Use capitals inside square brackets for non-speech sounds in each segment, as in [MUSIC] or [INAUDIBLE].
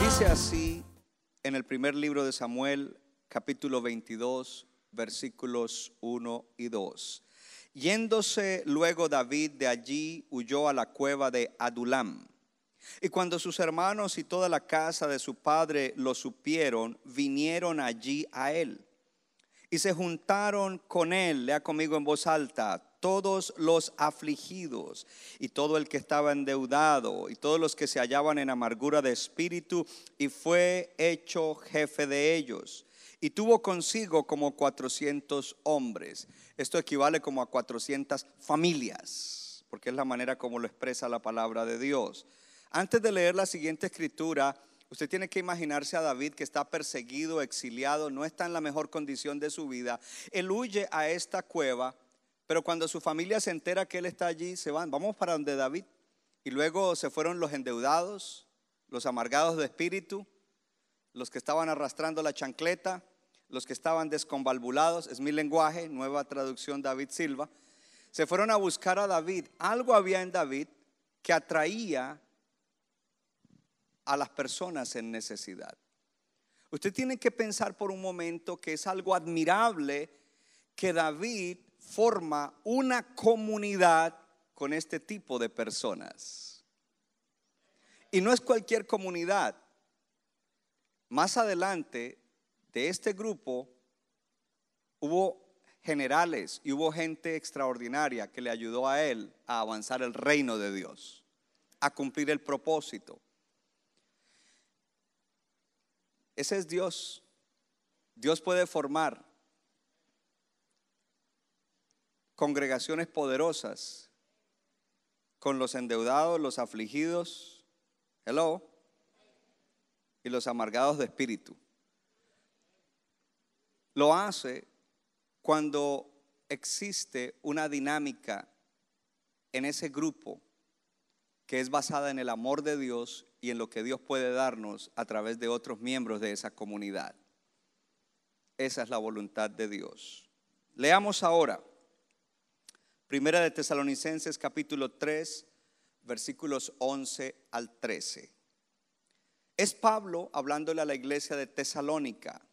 Dice así en el primer libro de Samuel, capítulo 22, versículos 1 y 2. Yéndose luego David de allí, huyó a la cueva de Adulam. Y cuando sus hermanos y toda la casa de su padre lo supieron, vinieron allí a él. Y se juntaron con él, lea conmigo en voz alta, todos los afligidos y todo el que estaba endeudado y todos los que se hallaban en amargura de espíritu, y fue hecho jefe de ellos. Y tuvo consigo como 400 hombres. Esto equivale como a 400 familias, porque es la manera como lo expresa la palabra de Dios. Antes de leer la siguiente escritura, usted tiene que imaginarse a David que está perseguido, exiliado, no está en la mejor condición de su vida. Él huye a esta cueva, pero cuando su familia se entera que él está allí, se van, vamos para donde David. Y luego se fueron los endeudados, los amargados de espíritu, los que estaban arrastrando la chancleta, los que estaban desconvalvulados, es mi lenguaje, nueva traducción David Silva. Se fueron a buscar a David. Algo había en David que atraía a las personas en necesidad. Usted tiene que pensar por un momento que es algo admirable que David forma una comunidad con este tipo de personas. Y no es cualquier comunidad. Más adelante de este grupo hubo generales y hubo gente extraordinaria que le ayudó a él a avanzar el reino de Dios, a cumplir el propósito. Ese es Dios. Dios puede formar congregaciones poderosas con los endeudados, los afligidos, hello, y los amargados de espíritu. Lo hace cuando existe una dinámica en ese grupo que es basada en el amor de Dios y en lo que Dios puede darnos a través de otros miembros de esa comunidad. Esa es la voluntad de Dios. Leamos ahora Primera de Tesalonicenses capítulo 3, versículos 11 al 13. Es Pablo hablándole a la iglesia de Tesalónica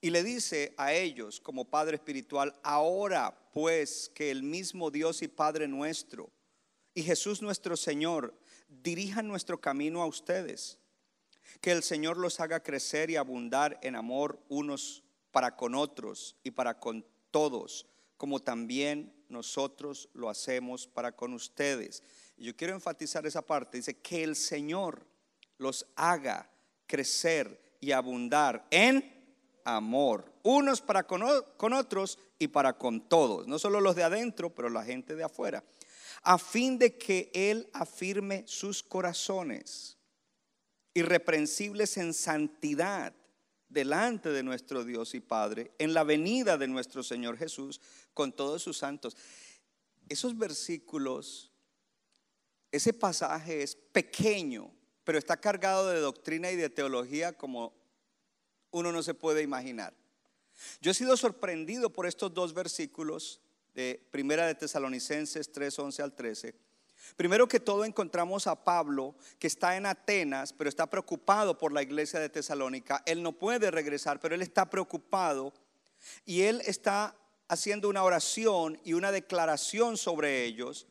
y le dice a ellos como Padre Espiritual, ahora pues que el mismo Dios y Padre nuestro y Jesús nuestro Señor dirijan nuestro camino a ustedes. Que el Señor los haga crecer y abundar en amor unos para con otros y para con todos, como también nosotros lo hacemos para con ustedes. Yo quiero enfatizar esa parte. Dice que el Señor los haga crecer y abundar en amor, unos para con, con otros y para con todos, no solo los de adentro, pero la gente de afuera a fin de que Él afirme sus corazones irreprensibles en santidad delante de nuestro Dios y Padre, en la venida de nuestro Señor Jesús con todos sus santos. Esos versículos, ese pasaje es pequeño, pero está cargado de doctrina y de teología como uno no se puede imaginar. Yo he sido sorprendido por estos dos versículos de Primera de Tesalonicenses 3, 11 al 13. Primero que todo encontramos a Pablo que está en Atenas, pero está preocupado por la iglesia de Tesalónica. Él no puede regresar, pero él está preocupado y él está haciendo una oración y una declaración sobre ellos.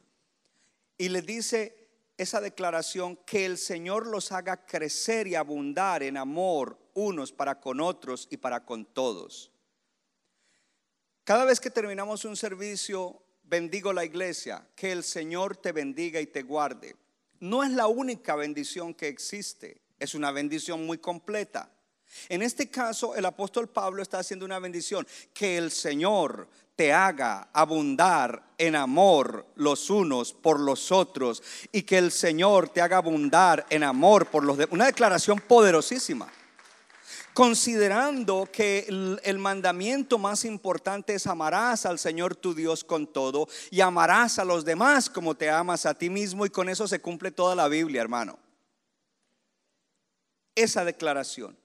Y le dice esa declaración que el Señor los haga crecer y abundar en amor unos para con otros y para con todos. Cada vez que terminamos un servicio, bendigo la iglesia, que el Señor te bendiga y te guarde. No es la única bendición que existe, es una bendición muy completa. En este caso, el apóstol Pablo está haciendo una bendición. Que el Señor te haga abundar en amor los unos por los otros y que el Señor te haga abundar en amor por los demás. Una declaración poderosísima. Considerando que el, mandamiento más importante es amarás al Señor tu Dios con todo y amarás a los demás como te amas a ti mismo y con eso se cumple toda la Biblia, hermano. Esa declaración.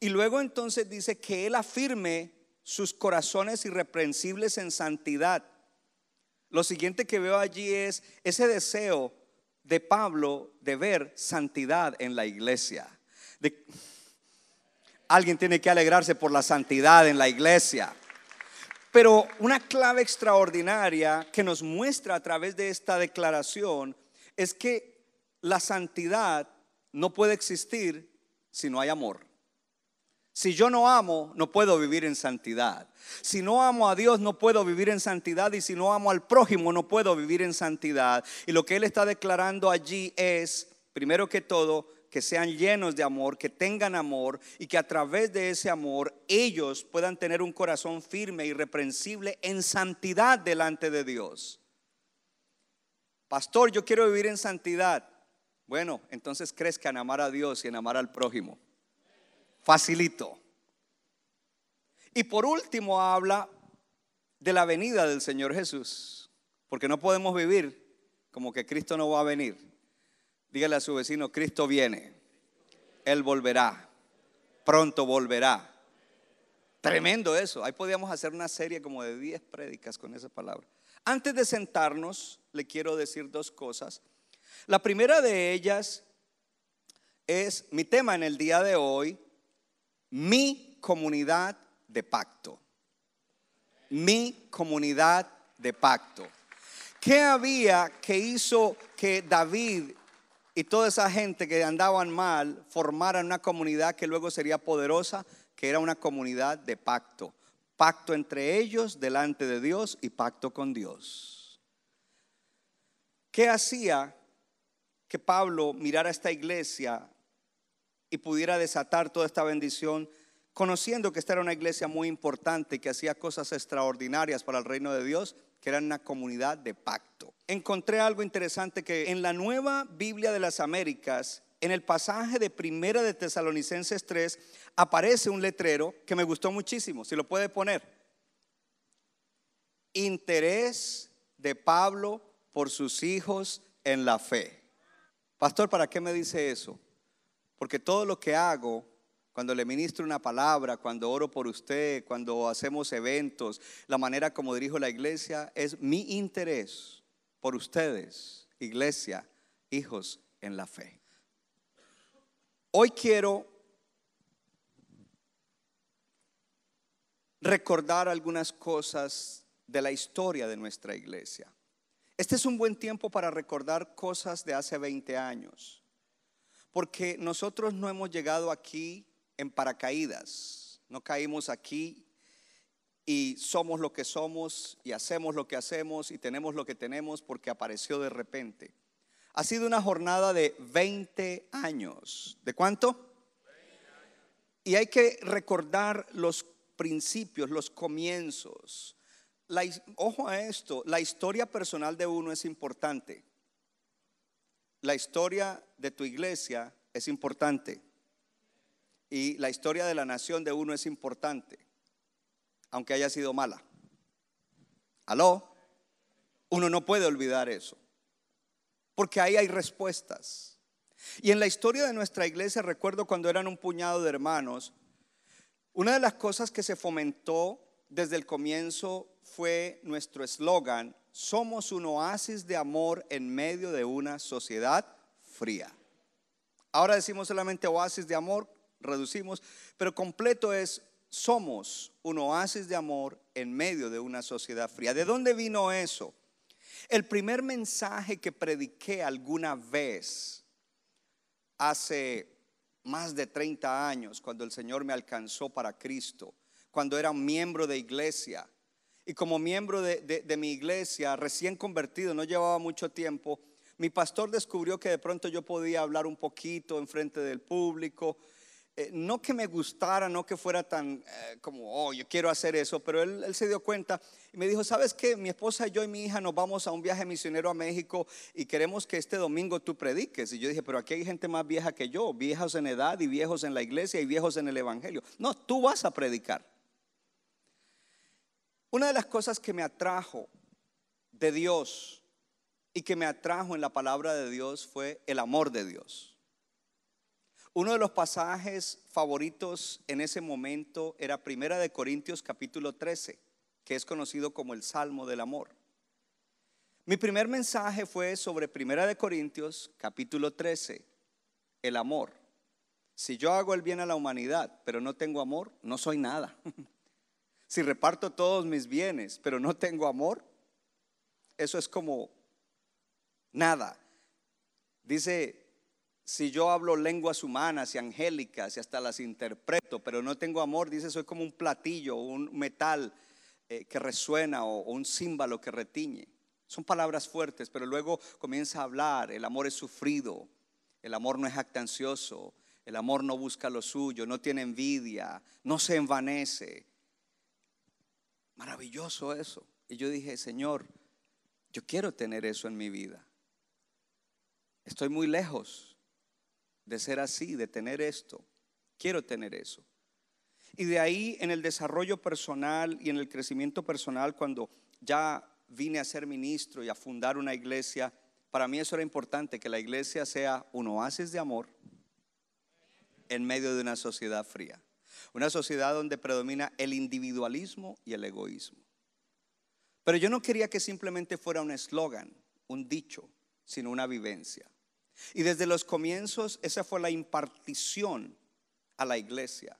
Y luego entonces dice que Él afirme sus corazones irreprensibles en santidad. Lo siguiente que veo allí es ese deseo de Pablo de ver santidad en la iglesia. Alguien tiene que alegrarse por la santidad en la iglesia. Pero una clave extraordinaria que nos muestra a través de esta declaración es que la santidad no puede existir si no hay amor. Si yo no amo, no puedo vivir en santidad. Si no amo a Dios, no puedo vivir en santidad. Y si no amo al prójimo, no puedo vivir en santidad. Y lo que Él está declarando allí es, primero que todo, que sean llenos de amor, que tengan amor y que a través de ese amor ellos puedan tener un corazón firme, y irreprensible, en santidad delante de Dios. Pastor, yo quiero vivir en santidad. Bueno, entonces crezca en amar a Dios y en amar al prójimo. Facilito. Y por último habla de la venida del Señor Jesús, porque no podemos vivir como que Cristo no va a venir. Dígale a su vecino, Cristo viene, Él volverá, pronto volverá. Tremendo eso, ahí podíamos hacer una serie como de 10 prédicas con esa palabra. Antes de sentarnos, le quiero decir dos cosas. La primera de ellas es mi tema en el día de hoy, mi comunidad de pacto. Mi comunidad de pacto. ¿Qué había que hizo que David y toda esa gente que andaban mal formaran una comunidad que luego sería poderosa, que era una comunidad de pacto? Pacto entre ellos delante de Dios y pacto con Dios. ¿Qué hacía que Pablo mirara esta iglesia y pudiera desatar toda esta bendición, conociendo que esta era una iglesia muy importante y que hacía cosas extraordinarias para el reino de Dios, que era una comunidad de pacto. Encontré algo interesante que en la nueva Biblia de las Américas, en el pasaje de Primera de Tesalonicenses 3, aparece un letrero que me gustó muchísimo, si lo puede poner. Interés de Pablo por sus hijos en la fe. Pastor, ¿para qué me dice eso? Porque todo lo que hago, cuando le ministro una palabra, cuando oro por usted, cuando hacemos eventos, la manera como dirijo la iglesia, es mi interés por ustedes, iglesia, hijos en la fe. Hoy quiero recordar algunas cosas de la historia de nuestra iglesia. Este es un buen tiempo para recordar cosas de hace 20 años. Porque nosotros no hemos llegado aquí en paracaídas, no caímos aquí y somos lo que somos y hacemos lo que hacemos y tenemos lo que tenemos porque apareció de repente. Ha sido una jornada de 20 años. ¿De cuánto? Y hay que recordar los principios, los comienzos. ojo a esto, la historia personal de uno es importante la historia de tu iglesia es importante. Y la historia de la nación de uno es importante, aunque haya sido mala. ¿Aló? Uno no puede olvidar eso, porque ahí hay respuestas. Y en la historia de nuestra iglesia, recuerdo cuando eran un puñado de hermanos, una de las cosas que se fomentó desde el comienzo fue nuestro eslogan, somos un oasis de amor en medio de una sociedad fría. Ahora decimos solamente oasis de amor, reducimos, pero completo es somos un oasis de amor en medio de una sociedad fría. ¿De dónde vino eso? El primer mensaje que prediqué alguna vez hace más de 30 años, cuando el Señor me alcanzó para Cristo, cuando era miembro de iglesia, y como miembro de, mi iglesia, recién convertido, no llevaba mucho tiempo, mi pastor descubrió que de pronto yo podía hablar un poquito en frente del público. Eh, no que me gustara, no que fuera tan eh, como, oh, yo quiero hacer eso, pero él, él, se dio cuenta y me dijo, ¿sabes qué? Mi esposa, yo y mi hija nos vamos a un viaje misionero a México y queremos que este domingo tú prediques. Y yo dije, pero aquí hay gente más vieja que yo, viejos en edad y viejos en la iglesia y viejos en el Evangelio. No, tú vas a predicar. Una de las cosas que me atrajo de Dios y que me atrajo en la palabra de Dios fue el amor de Dios. Uno de los pasajes favoritos en ese momento era Primera de Corintios capítulo 13, que es conocido como el Salmo del Amor. Mi primer mensaje fue sobre Primera de Corintios capítulo 13, el amor. Si yo hago el bien a la humanidad, pero no tengo amor, no soy nada. [LAUGHS] si reparto todos mis bienes, pero no tengo amor, eso es como nada. Dice si yo hablo lenguas humanas y angélicas y hasta las interpreto, pero no tengo amor, dice, soy como un platillo, un metal eh, que resuena o, un címbalo que retiñe. Son palabras fuertes, pero luego comienza a hablar, el amor es sufrido, el amor no es actancioso, el amor no busca lo suyo, no tiene envidia, no se envanece. Maravilloso eso. Y yo dije, Señor, yo quiero tener eso en mi vida. Estoy muy lejos de ser así, de tener esto. Quiero tener eso. Y de ahí en el desarrollo personal y en el crecimiento personal, cuando ya vine a ser ministro y a fundar una iglesia, para mí eso era importante, que la iglesia sea un oasis de amor en medio de una sociedad fría. Una sociedad donde predomina el individualismo y el egoísmo. Pero yo no quería que simplemente fuera un eslogan, un dicho, sino una vivencia. Y desde los comienzos esa fue la impartición a la iglesia.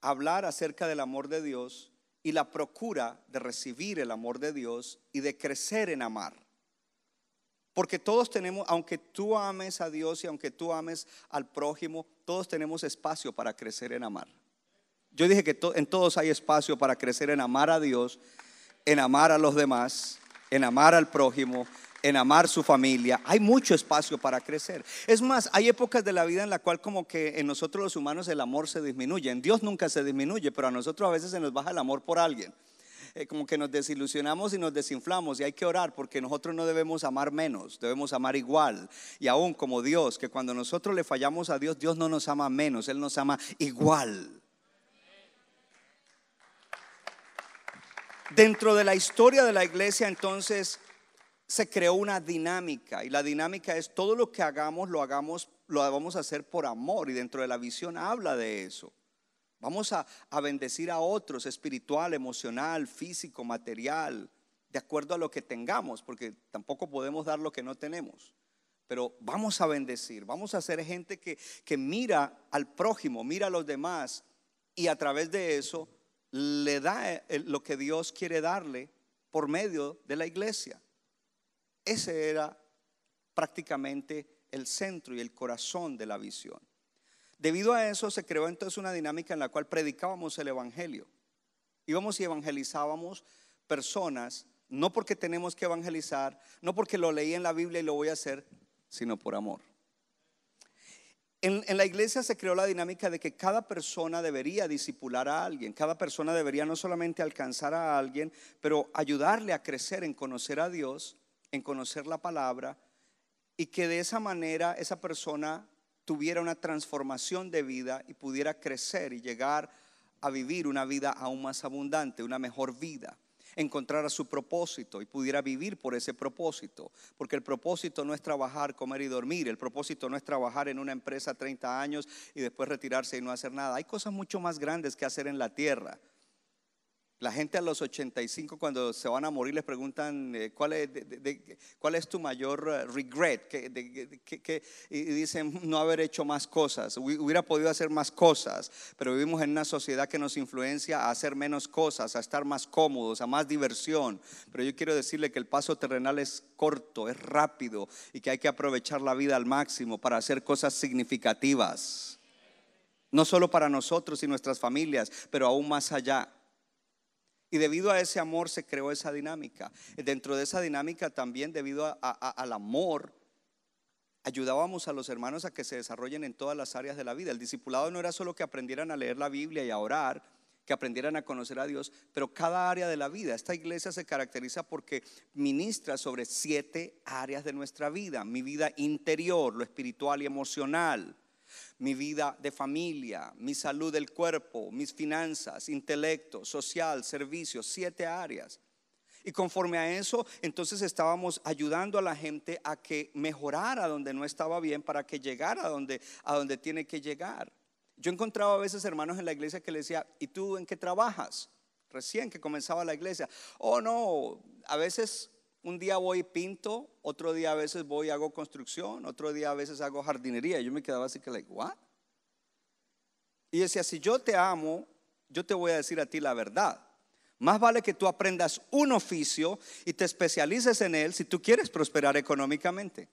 Hablar acerca del amor de Dios y la procura de recibir el amor de Dios y de crecer en amar. Porque todos tenemos, aunque tú ames a Dios y aunque tú ames al prójimo, todos tenemos espacio para crecer en amar. Yo dije que en todos hay espacio para crecer en amar a Dios, en amar a los demás, en amar al prójimo, en amar su familia, hay mucho espacio para crecer. Es más, hay épocas de la vida en la cual como que en nosotros los humanos el amor se disminuye. En Dios nunca se disminuye, pero a nosotros a veces se nos baja el amor por alguien. Eh, como que nos desilusionamos y nos desinflamos y hay que orar porque nosotros no debemos amar menos, debemos amar igual. Y aún como Dios, que cuando nosotros le fallamos a Dios, Dios no nos ama menos, Él nos ama igual. Dentro de la historia de la iglesia entonces se creó una dinámica y la dinámica es todo lo que hagamos lo hagamos lo vamos a hacer por amor y dentro de la visión habla de eso. Vamos a, a bendecir a otros espiritual, emocional, físico, material, de acuerdo a lo que tengamos, porque tampoco podemos dar lo que no tenemos. Pero vamos a bendecir, vamos a ser gente que, que mira al prójimo, mira a los demás y a través de eso le da lo que Dios quiere darle por medio de la iglesia. Ese era prácticamente el centro y el corazón de la visión. Debido a eso se creó entonces una dinámica en la cual predicábamos el Evangelio. Íbamos y evangelizábamos personas, no porque tenemos que evangelizar, no porque lo leí en la Biblia y lo voy a hacer, sino por amor. En, la iglesia se creó la dinámica de que cada persona debería disipular a alguien, cada persona debería no solamente alcanzar a alguien, pero ayudarle a crecer en conocer a Dios en conocer la palabra y que de esa manera esa persona tuviera una transformación de vida y pudiera crecer y llegar a vivir una vida aún más abundante, una mejor vida, encontrar a su propósito y pudiera vivir por ese propósito. Porque el propósito no es trabajar, comer y dormir, el propósito no es trabajar en una empresa 30 años y después retirarse y no hacer nada. Hay cosas mucho más grandes que hacer en la tierra. La gente a los 85 cuando se van a morir les preguntan eh, ¿cuál, es, tu mayor eh, regret y dicen no haber hecho más cosas, hubiera podido hacer más cosas, pero vivimos en una sociedad que nos influencia a hacer menos cosas, a estar más cómodos, a más diversión. Pero yo quiero decirle que el paso terrenal es corto, es rápido y que hay que aprovechar la vida al máximo para hacer cosas significativas. No solo para nosotros y nuestras familias, pero aún más allá. Y debido a ese amor se creó esa dinámica. Dentro de esa dinámica también, debido al amor, ayudábamos a los hermanos a que se desarrollen en todas las áreas de la vida. El discipulado no era solo que aprendieran a leer la Biblia y a orar, que aprendieran a conocer a Dios, pero cada área de la vida. Esta iglesia se caracteriza porque ministra sobre siete áreas de nuestra vida. Mi vida interior, lo espiritual y emocional. Mi vida de familia, mi salud del cuerpo, mis finanzas, intelecto, social, servicio, siete áreas. Y conforme a eso, entonces estábamos ayudando a la gente a que mejorara donde no estaba bien para que llegara a donde, a donde tiene que llegar. Yo encontraba a veces hermanos en la iglesia que le decía, ¿y tú en qué trabajas? Recién que comenzaba la iglesia. Oh, no, a veces un día voy y pinto, otro día a veces voy y hago construcción, otro día a veces hago jardinería. Yo me quedaba así que, like, ¿what? Y decía, si yo te amo, yo te voy a decir a ti la verdad. Más vale que tú aprendas un oficio y te especialices en él si tú quieres prosperar económicamente.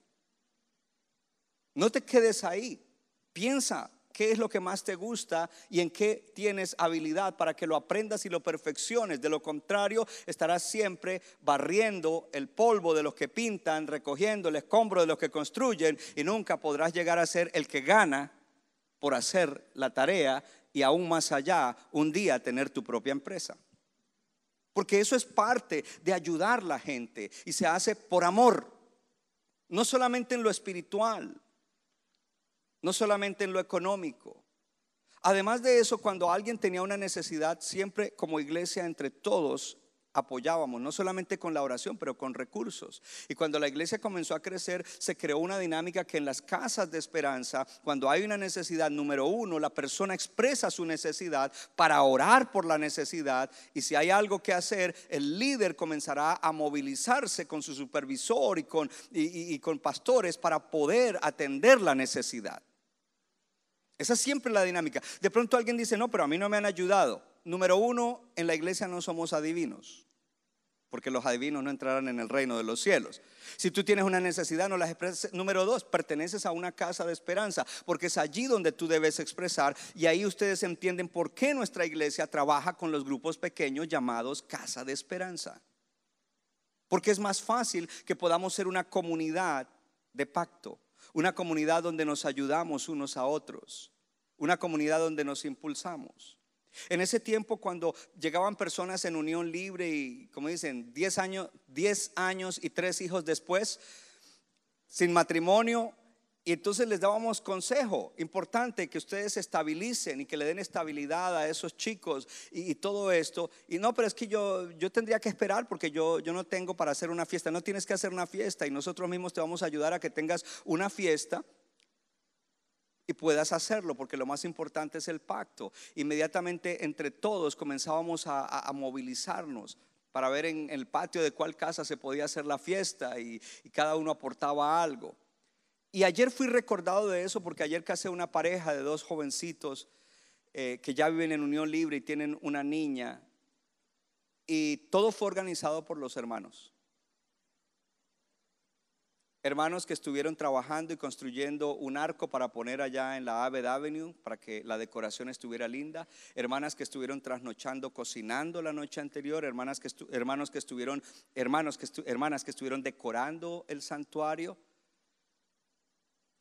No te quedes ahí. Piensa qué es lo que más te gusta y en qué tienes habilidad para que lo aprendas y lo perfecciones. De lo contrario, estarás siempre barriendo el polvo de los que pintan, recogiendo el escombro de los que construyen y nunca podrás llegar a ser el que gana por hacer la tarea y aún más allá, un día tener tu propia empresa. Porque eso es parte de ayudar a la gente y se hace por amor. No solamente en lo espiritual, no solamente en lo económico. Además de eso, cuando alguien tenía una necesidad, siempre como iglesia entre todos apoyábamos, no solamente con la oración, pero con recursos. Y cuando la iglesia comenzó a crecer, se creó una dinámica que en las casas de esperanza, cuando hay una necesidad, número uno, la persona expresa su necesidad para orar por la necesidad. Y si hay algo que hacer, el líder comenzará a movilizarse con su supervisor y con, y, con pastores para poder atender la necesidad. Esa es siempre la dinámica. De pronto alguien dice, no, pero a mí no me han ayudado. Número uno, en la iglesia no somos adivinos porque los adivinos no entrarán en el reino de los cielos. Si tú tienes una necesidad, no las expresas. Número dos, perteneces a una casa de esperanza, porque es allí donde tú debes expresar. Y ahí ustedes entienden por qué nuestra iglesia trabaja con los grupos pequeños llamados casa de esperanza. Porque es más fácil que podamos ser una comunidad de pacto, una comunidad donde nos ayudamos unos a otros, una comunidad donde nos impulsamos. En ese tiempo cuando llegaban personas en unión libre y, como dicen, 10 años, 10 años y tres hijos después, sin matrimonio, y entonces les dábamos consejo importante que ustedes estabilicen y que le den estabilidad a esos chicos y, todo esto. Y no, pero es que yo, yo tendría que esperar porque yo, yo no tengo para hacer una fiesta. No tienes que hacer una fiesta y nosotros mismos te vamos a ayudar a que tengas una fiesta y puedas hacerlo, porque lo más importante es el pacto. Inmediatamente entre todos comenzábamos a, movilizarnos para ver en el patio de cuál casa se podía hacer la fiesta y, cada uno aportaba algo. Y ayer fui recordado de eso porque ayer casé una pareja de dos jovencitos eh, que ya viven en unión libre y tienen una niña. Y todo fue organizado por los hermanos hermanos que estuvieron trabajando y construyendo un arco para poner allá en la Aved Avenue para que la decoración estuviera linda, hermanas que estuvieron trasnochando cocinando la noche anterior, hermanas que hermanos que estuvieron hermanos hermanas que estuvieron decorando el santuario.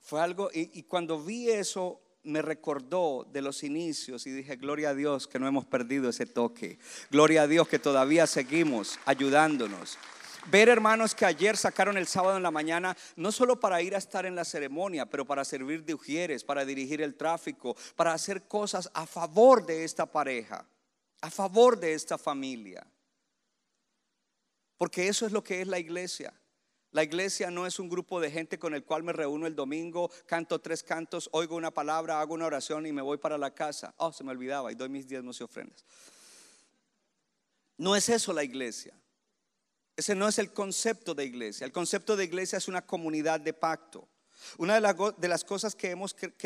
Fue algo y, cuando vi eso me recordó de los inicios y dije, gloria a Dios que no hemos perdido ese toque. Gloria a Dios que todavía seguimos ayudándonos. Ver hermanos que ayer sacaron el sábado en la mañana, no solo para ir a estar en la ceremonia, pero para servir de ujieres, para dirigir el tráfico, para hacer cosas a favor de esta pareja, a favor de esta familia. Porque eso es lo que es la iglesia. La iglesia no es un grupo de gente con el cual me reúno el domingo, canto tres cantos, oigo una palabra, hago una oración y me voy para la casa. Oh, se me olvidaba y doy mis diezmos y ofrendas. No es eso la iglesia. Ese no es el concepto de iglesia. El concepto de iglesia es una comunidad de pacto. Una de, las cosas que,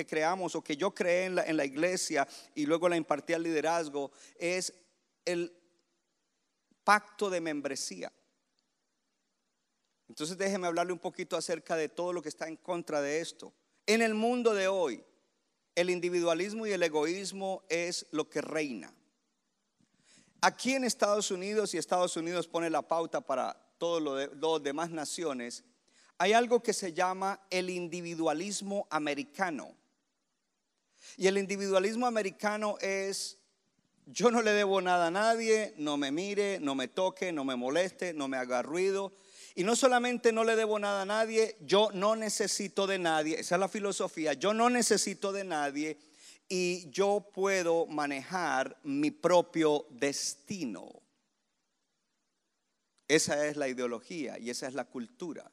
creamos o que yo creé en la, en la iglesia y luego la impartí al liderazgo es el pacto de membresía. Entonces déjeme hablarle un poquito acerca de todo lo que está en contra de esto. En el mundo de hoy, el individualismo y el egoísmo es lo que reina. Aquí en Estados Unidos, y Estados Unidos pone la pauta para todas las demás naciones, hay algo que se llama el individualismo americano. Y el individualismo americano es, yo no le debo nada a nadie, no me mire, no me toque, no me moleste, no me haga ruido. Y no solamente no le debo nada a nadie, yo no necesito de nadie, esa es la filosofía, yo no necesito de nadie y yo puedo manejar mi propio destino. Esa es la ideología y esa es la cultura.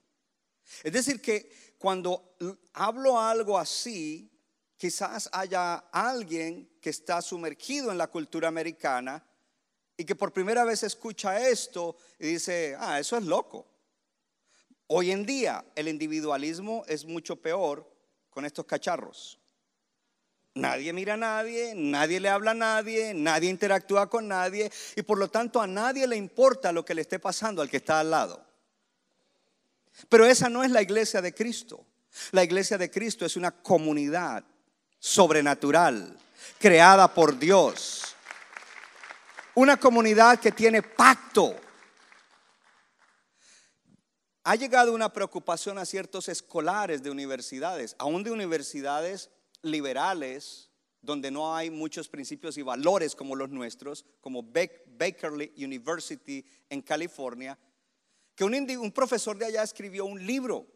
Es decir, que cuando hablo algo así, quizás haya alguien que está sumergido en la cultura americana y que por primera vez escucha esto y dice, ah, eso es loco. Hoy en día el individualismo es mucho peor con estos cacharros. Nadie mira a nadie, nadie le habla a nadie, nadie interactúa con nadie y por lo tanto a nadie le importa lo que le esté pasando al que está al lado. Pero esa no es la iglesia de Cristo. La iglesia de Cristo es una comunidad sobrenatural, creada por Dios. Una comunidad que tiene pacto. Ha llegado una preocupación a ciertos escolares de universidades, aún de universidades liberales, donde no hay muchos principios y valores como los nuestros, como Bakerly University en California, que un, profesor de allá escribió un libro.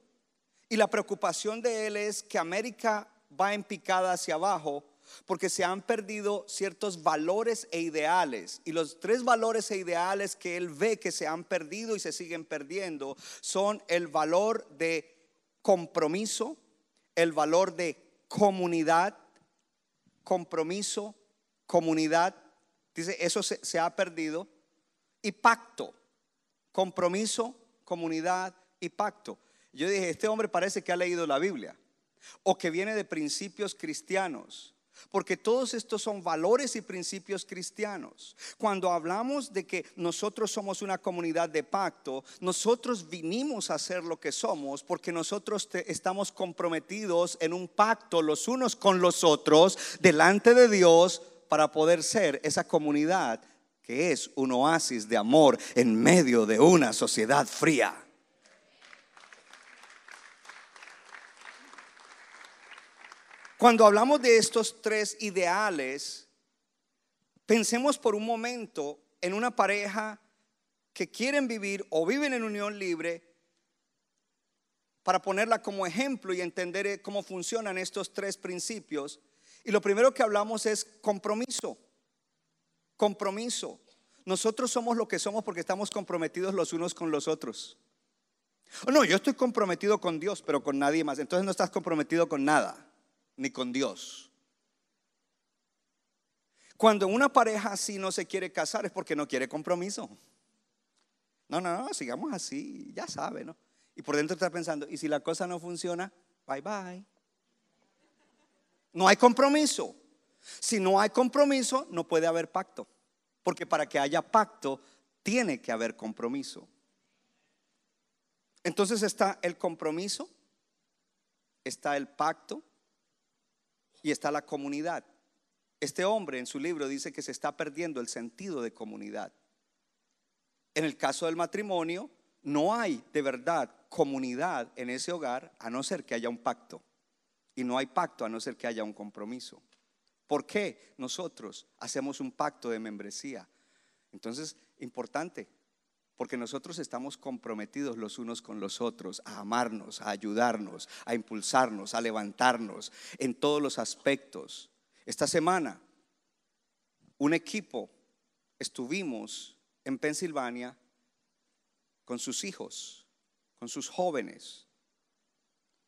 Y la preocupación de él es que América va en picada hacia abajo porque se han perdido ciertos valores e ideales. Y los tres valores e ideales que él ve que se han perdido y se siguen perdiendo son el valor de compromiso, el valor de comunidad, compromiso, comunidad. Dice, eso se, ha perdido. Y pacto, compromiso, comunidad y pacto. Yo dije, este hombre parece que ha leído la Biblia o que viene de principios cristianos. Porque todos estos son valores y principios cristianos. Cuando hablamos de que nosotros somos una comunidad de pacto, nosotros vinimos a ser lo que somos porque nosotros estamos comprometidos en un pacto los unos con los otros delante de Dios para poder ser esa comunidad que es un oasis de amor en medio de una sociedad fría. Cuando hablamos de estos tres ideales, pensemos por un momento en una pareja que quieren vivir o viven en unión libre para ponerla como ejemplo y entender cómo funcionan estos tres principios. Y lo primero que hablamos es compromiso. Compromiso. Nosotros somos lo que somos porque estamos comprometidos los unos con los otros. No, yo estoy comprometido con Dios, pero con nadie más. Entonces no estás comprometido con nada ni con Dios. Cuando una pareja así no se quiere casar es porque no quiere compromiso. No, no, no, sigamos así, ya sabe, ¿no? Y por dentro está pensando, ¿y si la cosa no funciona? Bye bye. No hay compromiso. Si no hay compromiso, no puede haber pacto. Porque para que haya pacto, tiene que haber compromiso. Entonces está el compromiso, está el pacto y está la comunidad. Este hombre en su libro dice que se está perdiendo el sentido de comunidad. En el caso del matrimonio, no hay de verdad comunidad en ese hogar a no ser que haya un pacto. Y no hay pacto a no ser que haya un compromiso. ¿Por qué nosotros hacemos un pacto de membresía? Entonces, importante, porque nosotros estamos comprometidos los unos con los otros a amarnos, a ayudarnos, a impulsarnos, a levantarnos en todos los aspectos. Esta semana, un equipo estuvimos en Pensilvania con sus hijos, con sus jóvenes.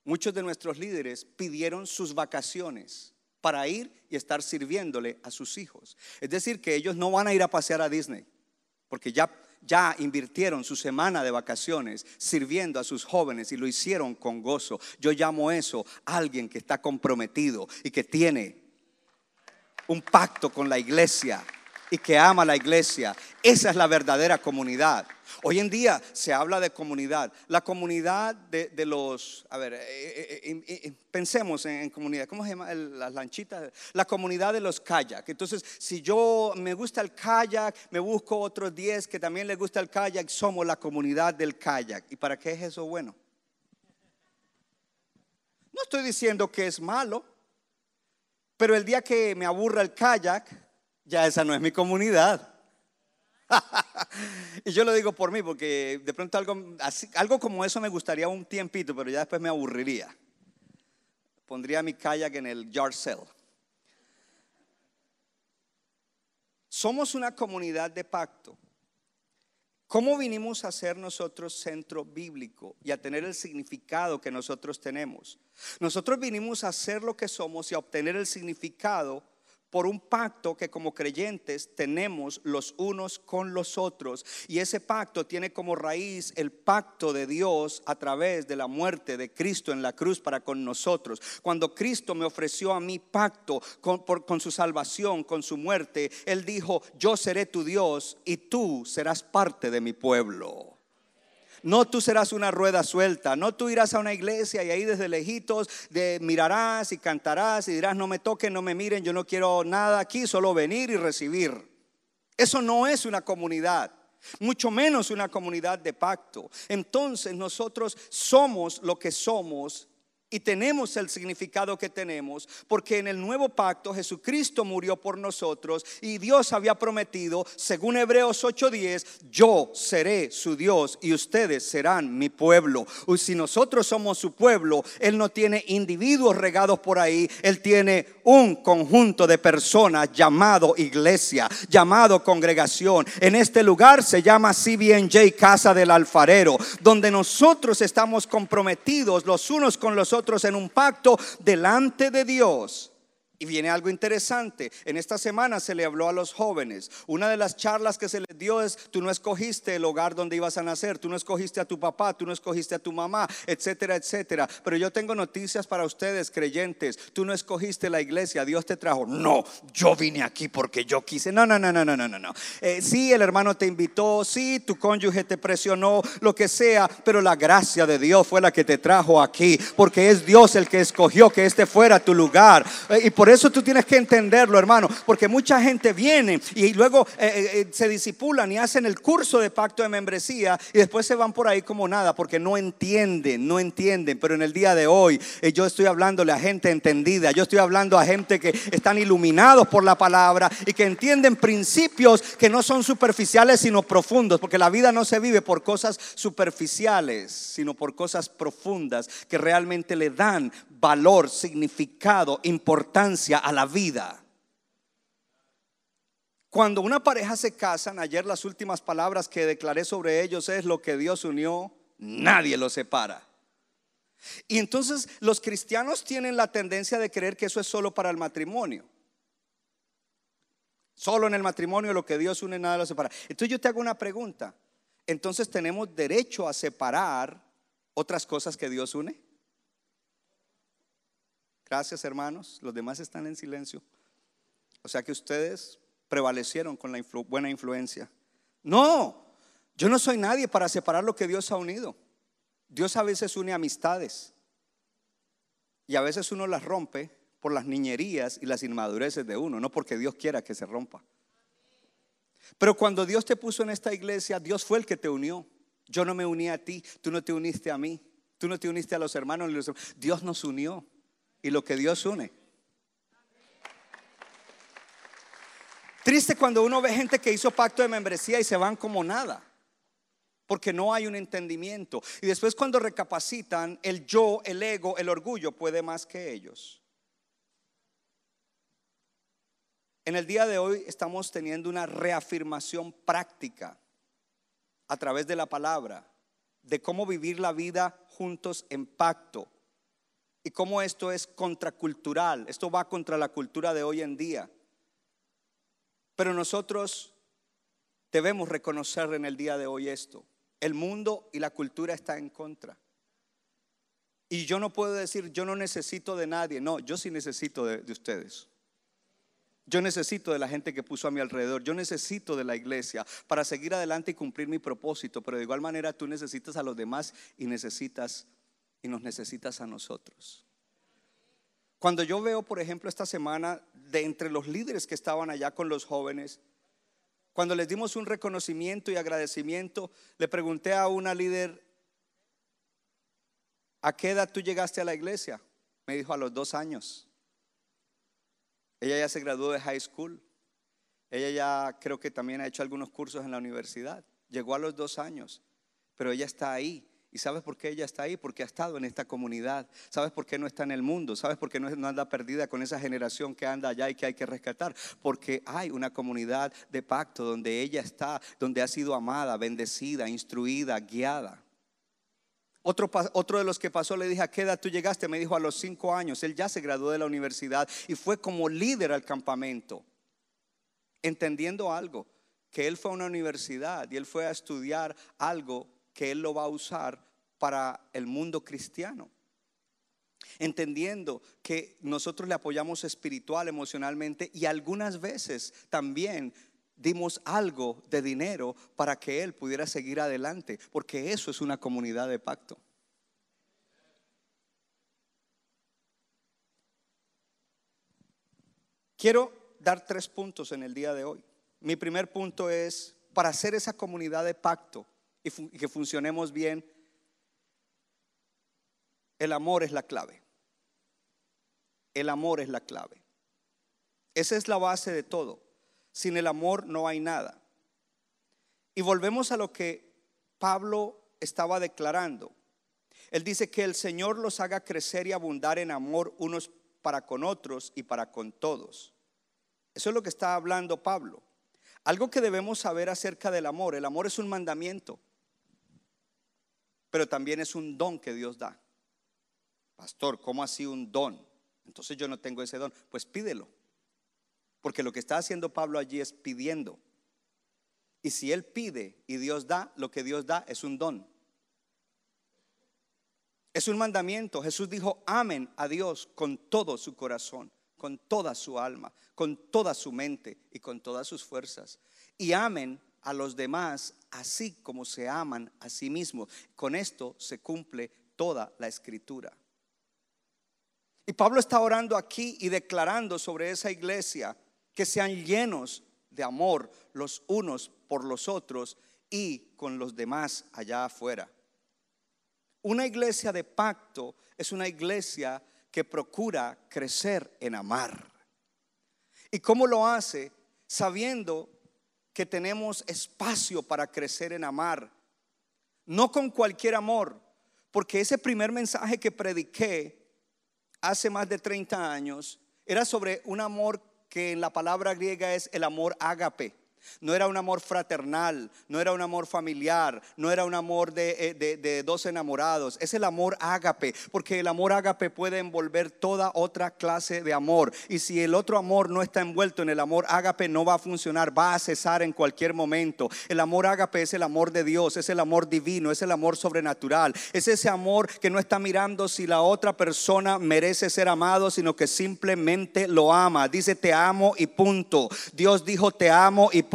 Muchos de nuestros líderes pidieron sus vacaciones para ir y estar sirviéndole a sus hijos. Es decir, que ellos no van a ir a pasear a Disney, porque ya ya invirtieron su semana de vacaciones sirviendo a sus jóvenes y lo hicieron con gozo. Yo llamo eso alguien que está comprometido y que tiene un pacto con la iglesia y que ama la iglesia. Esa es la verdadera comunidad. Hoy en día se habla de comunidad. La comunidad de, los, a ver, eh, eh, eh, pensemos en, comunidad. ¿Cómo se llama? las lanchitas. La comunidad de los kayak. Entonces, si yo me gusta el kayak, me busco otros 10 que también les gusta el kayak, somos la comunidad del kayak. ¿Y para qué es eso bueno? No estoy diciendo que es malo, pero el día que me aburra el kayak, ya esa no es mi comunidad. [LAUGHS] y yo lo digo por mí, porque de pronto algo, algo como eso me gustaría un tiempito, pero ya después me aburriría. Pondría mi kayak en el yard sale. Somos una comunidad de pacto. ¿Cómo vinimos a ser nosotros centro bíblico y a tener el significado que nosotros tenemos? Nosotros vinimos a ser lo que somos y a obtener el significado por un pacto que como creyentes tenemos los unos con los otros. Y ese pacto tiene como raíz el pacto de Dios a través de la muerte de Cristo en la cruz para con nosotros. Cuando Cristo me ofreció a mí pacto con, con su salvación, con su muerte, Él dijo, yo seré tu Dios y tú serás parte de mi pueblo. No tú serás una rueda suelta, no tú irás a una iglesia y ahí desde lejitos de mirarás y cantarás y dirás, no me toquen, no me miren, yo no quiero nada aquí, solo venir y recibir. Eso no es una comunidad mucho menos una comunidad de pacto. Entonces nosotros somos lo que somos y tenemos el significado que tenemos porque en el nuevo pacto Jesucristo murió por nosotros y Dios había prometido, según Hebreos 8:10, yo seré su Dios y ustedes serán mi pueblo. Y si nosotros somos su pueblo, Él no tiene individuos regados por ahí, Él tiene un conjunto de personas llamado iglesia, llamado congregación. En este lugar se llama CBNJ, Casa del Alfarero, donde nosotros estamos comprometidos los unos con los otros en un pacto delante de Dios. Y viene algo interesante. En esta semana se le habló a los jóvenes. Una de las charlas que se les dio es, tú no escogiste el hogar donde ibas a nacer, tú no escogiste a tu papá, tú no escogiste a tu mamá, etcétera, etcétera. Pero yo tengo noticias para ustedes, creyentes. Tú no escogiste la iglesia, Dios te trajo. No, yo vine aquí porque yo quise. No, no, no, no, no, no, no. Eh, sí, el hermano te invitó, sí, tu cónyuge te presionó, lo que sea, pero la gracia de Dios fue la que te trajo aquí, porque es Dios el que escogió que este fuera tu lugar. Eh, y por eso tú tienes que entenderlo, hermano, porque mucha gente viene y luego eh, eh, eh, se disipulan y hacen el curso de pacto de membresía y después se van por ahí como nada, porque no entienden, no entienden. Pero en el día de hoy yo estoy hablándole a gente entendida, yo estoy hablando a gente que están iluminados por la palabra y que entienden principios que no son superficiales sino profundos, porque la vida no se vive por cosas superficiales, sino por cosas profundas que realmente le dan valor, significado, importancia a la vida. Cuando una pareja se casan, ayer las últimas palabras que declaré sobre ellos es lo que Dios unió, nadie lo separa. Y entonces los cristianos tienen la tendencia de creer que eso es solo para el matrimonio. Solo en el matrimonio lo que Dios une, nada lo separa. Entonces yo te hago una pregunta. Entonces tenemos derecho a separar otras cosas que Dios une. Gracias, hermanos. Los demás están en silencio. O sea que ustedes prevalecieron con la buena influencia. No, yo no soy nadie para separar lo que Dios ha unido. Dios a veces une amistades y a veces uno las rompe por las niñerías y las inmadureces de uno, no porque Dios quiera que se rompa. Pero cuando Dios te puso en esta iglesia, Dios fue el que te unió. Yo no me uní a ti, tú no te uniste a mí, tú no te uniste a los hermanos. Dios nos unió y lo que Dios une. Triste cuando uno ve gente que hizo pacto de membresía y se van como nada, porque no hay un entendimiento. Y después cuando recapacitan, el yo, el ego, el orgullo puede más que ellos. En el día de hoy estamos teniendo una reafirmación práctica a través de la palabra de cómo vivir la vida juntos en pacto y cómo esto es contracultural. Esto va contra la cultura de hoy en día. Pero nosotros debemos reconocer en el día de hoy esto. El mundo y la cultura está en contra. Y yo no puedo decir, yo no necesito de nadie. No, yo sí necesito de, de ustedes. Yo necesito de la gente que puso a mi alrededor. Yo necesito de la iglesia para seguir adelante y cumplir mi propósito. Pero de igual manera tú necesitas a los demás y necesitas y nos necesitas a nosotros. Cuando yo veo, por ejemplo, esta semana, de entre los líderes que estaban allá con los jóvenes, cuando les dimos un reconocimiento y agradecimiento, le pregunté a una líder, ¿a qué edad tú llegaste a la iglesia? Me dijo a los dos años. Ella ya se graduó de high school. Ella ya creo que también ha hecho algunos cursos en la universidad. Llegó a los dos años, pero ella está ahí. ¿Y sabes por qué ella está ahí? Porque ha estado en esta comunidad. ¿Sabes por qué no está en el mundo? ¿Sabes por qué no, anda perdida con esa generación que anda allá y que hay que rescatar? Porque hay una comunidad de pacto donde ella está, donde ha sido amada, bendecida, instruida, guiada. Otro, otro de los que pasó le dije, ¿a qué edad tú llegaste? Me dijo a los cinco años. Él ya se graduó de la universidad y fue como líder al campamento, entendiendo algo, que él fue a una universidad y él fue a estudiar algo que él lo va a usar para el mundo cristiano. Entendiendo que nosotros le apoyamos espiritual, emocionalmente y algunas veces también dimos algo de dinero para que él pudiera seguir adelante, porque eso es una comunidad de pacto. Quiero dar tres puntos en el día de hoy. Mi primer punto es, para hacer esa comunidad de pacto y, que funcionemos bien, el amor es la clave. El amor es la clave. Esa es la base de todo. Sin el amor no hay nada. Y volvemos a lo que Pablo estaba declarando. Él dice que el Señor los haga crecer y abundar en amor unos para con otros y para con todos. Eso es lo que está hablando Pablo. Algo que debemos saber acerca del amor. El amor es un mandamiento, pero también es un don que Dios da. Pastor, ¿cómo así un don? Entonces yo no tengo ese don. Pues pídelo. Porque lo que está haciendo Pablo allí es pidiendo. Y si él pide y Dios da, lo que Dios da es un don. Es un mandamiento. Jesús dijo, amen a Dios con todo su corazón, con toda su alma, con toda su mente y con todas sus fuerzas. Y amen a los demás así como se aman a sí mismos. Con esto se cumple toda la escritura. Y Pablo está orando aquí y declarando sobre esa iglesia que sean llenos de amor los unos por los otros y con los demás allá afuera. Una iglesia de pacto es una iglesia que procura crecer en amar. ¿Y cómo lo hace? Sabiendo que tenemos espacio para crecer en amar. No con cualquier amor, porque ese primer mensaje que prediqué hace más de 30 años era sobre un amor que en la palabra griega es el amor ágape. No era un amor fraternal, no era un amor familiar, no era un amor de, eh, de- de dos enamorados. Es el amor ágape, porque el amor ágape puede envolver toda otra clase de amor. Y si el otro amor no está envuelto en el amor ágape, no va a funcionar, va a cesar en cualquier momento. El amor ágape es el amor de Dios, es el amor divino, es el amor sobrenatural. Es ese amor que no está mirando si la otra persona merece ser amado, sino que simplemente lo ama. Dice te amo y punto. Dios dijo te amo y punto.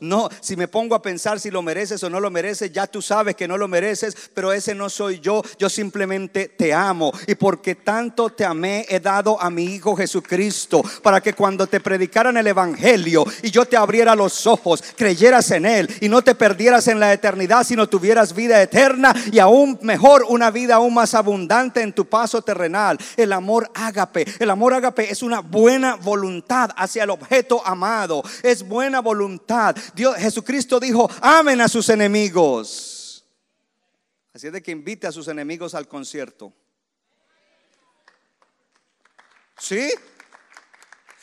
No, si me pongo a pensar si lo mereces o no lo mereces, ya tú sabes que no lo mereces, pero ese no soy yo. Yo simplemente te amo. Y porque tanto te amé, he dado a mi Hijo Jesucristo para que cuando te predicaran el Evangelio y yo te abriera los ojos, creyeras en Él y no te perdieras en la eternidad, sino tuvieras vida eterna y aún mejor una vida aún más abundante en tu paso terrenal. El amor ágape. El amor ágape es una buena voluntad hacia el objeto amado. Es buena voluntad. Jesucristo dijo, amen a sus enemigos. Así es de que invite a sus enemigos al concierto. ¿Sí?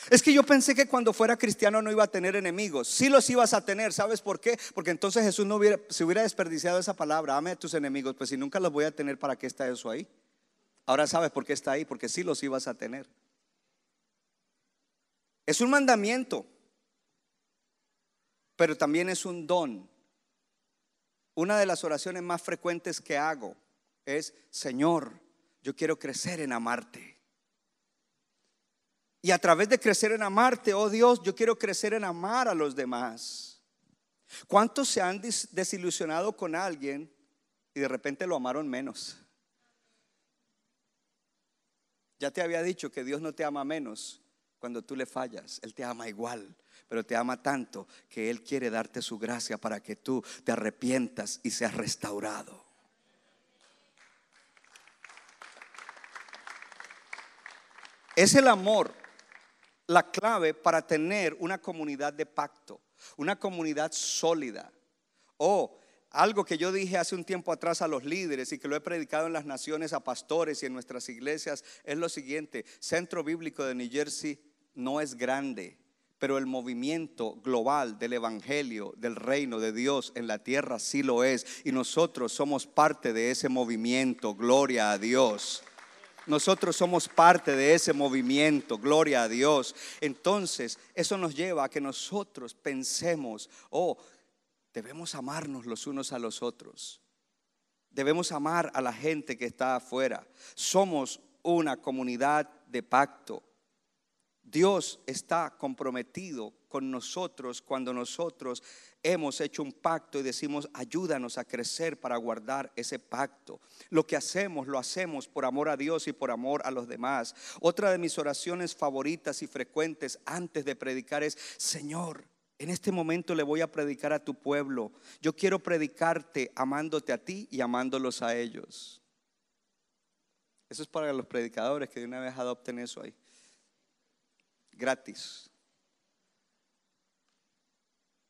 Es que yo pensé que cuando fuera cristiano no iba a tener enemigos. Sí los ibas a tener, ¿sabes por qué? Porque entonces Jesús no hubiera, se hubiera desperdiciado esa palabra, ame a tus enemigos, pues si nunca los voy a tener, ¿para qué está eso ahí? Ahora sabes por qué está ahí, porque sí los ibas a tener. Es un mandamiento, pero también es un don. Una de las oraciones más frecuentes que hago es, Señor, yo quiero crecer en amarte. Y a través de crecer en amarte, oh Dios, yo quiero crecer en amar a los demás. ¿Cuántos se han des- desilusionado con alguien y de repente lo amaron menos? Ya te había dicho que Dios no te ama menos cuando tú le fallas, Él te ama igual, pero te ama tanto que Él quiere darte su gracia para que tú te arrepientas y seas restaurado. Es el amor la clave para tener una comunidad de pacto, una comunidad sólida. O algo que yo dije hace un tiempo atrás a los líderes y que lo he predicado en las naciones a pastores y en nuestras iglesias es lo siguiente, Centro Bíblico de New Jersey no es grande, pero el movimiento global del Evangelio, del reino de Dios en la tierra sí lo es. Y nosotros somos parte de ese movimiento, gloria a Dios. Nosotros somos parte de ese movimiento, gloria a Dios. Entonces, eso nos lleva a que nosotros pensemos, oh, debemos amarnos los unos a los otros. Debemos amar a la gente que está afuera. Somos una comunidad de pacto. Dios está comprometido con nosotros cuando nosotros hemos hecho un pacto y decimos, ayúdanos a crecer para guardar ese pacto. Lo que hacemos, lo hacemos por amor a Dios y por amor a los demás. Otra de mis oraciones favoritas y frecuentes antes de predicar es, Señor, en este momento le voy a predicar a tu pueblo. Yo quiero predicarte amándote a ti y amándolos a ellos. Eso es para los predicadores que de una vez adopten eso ahí gratis.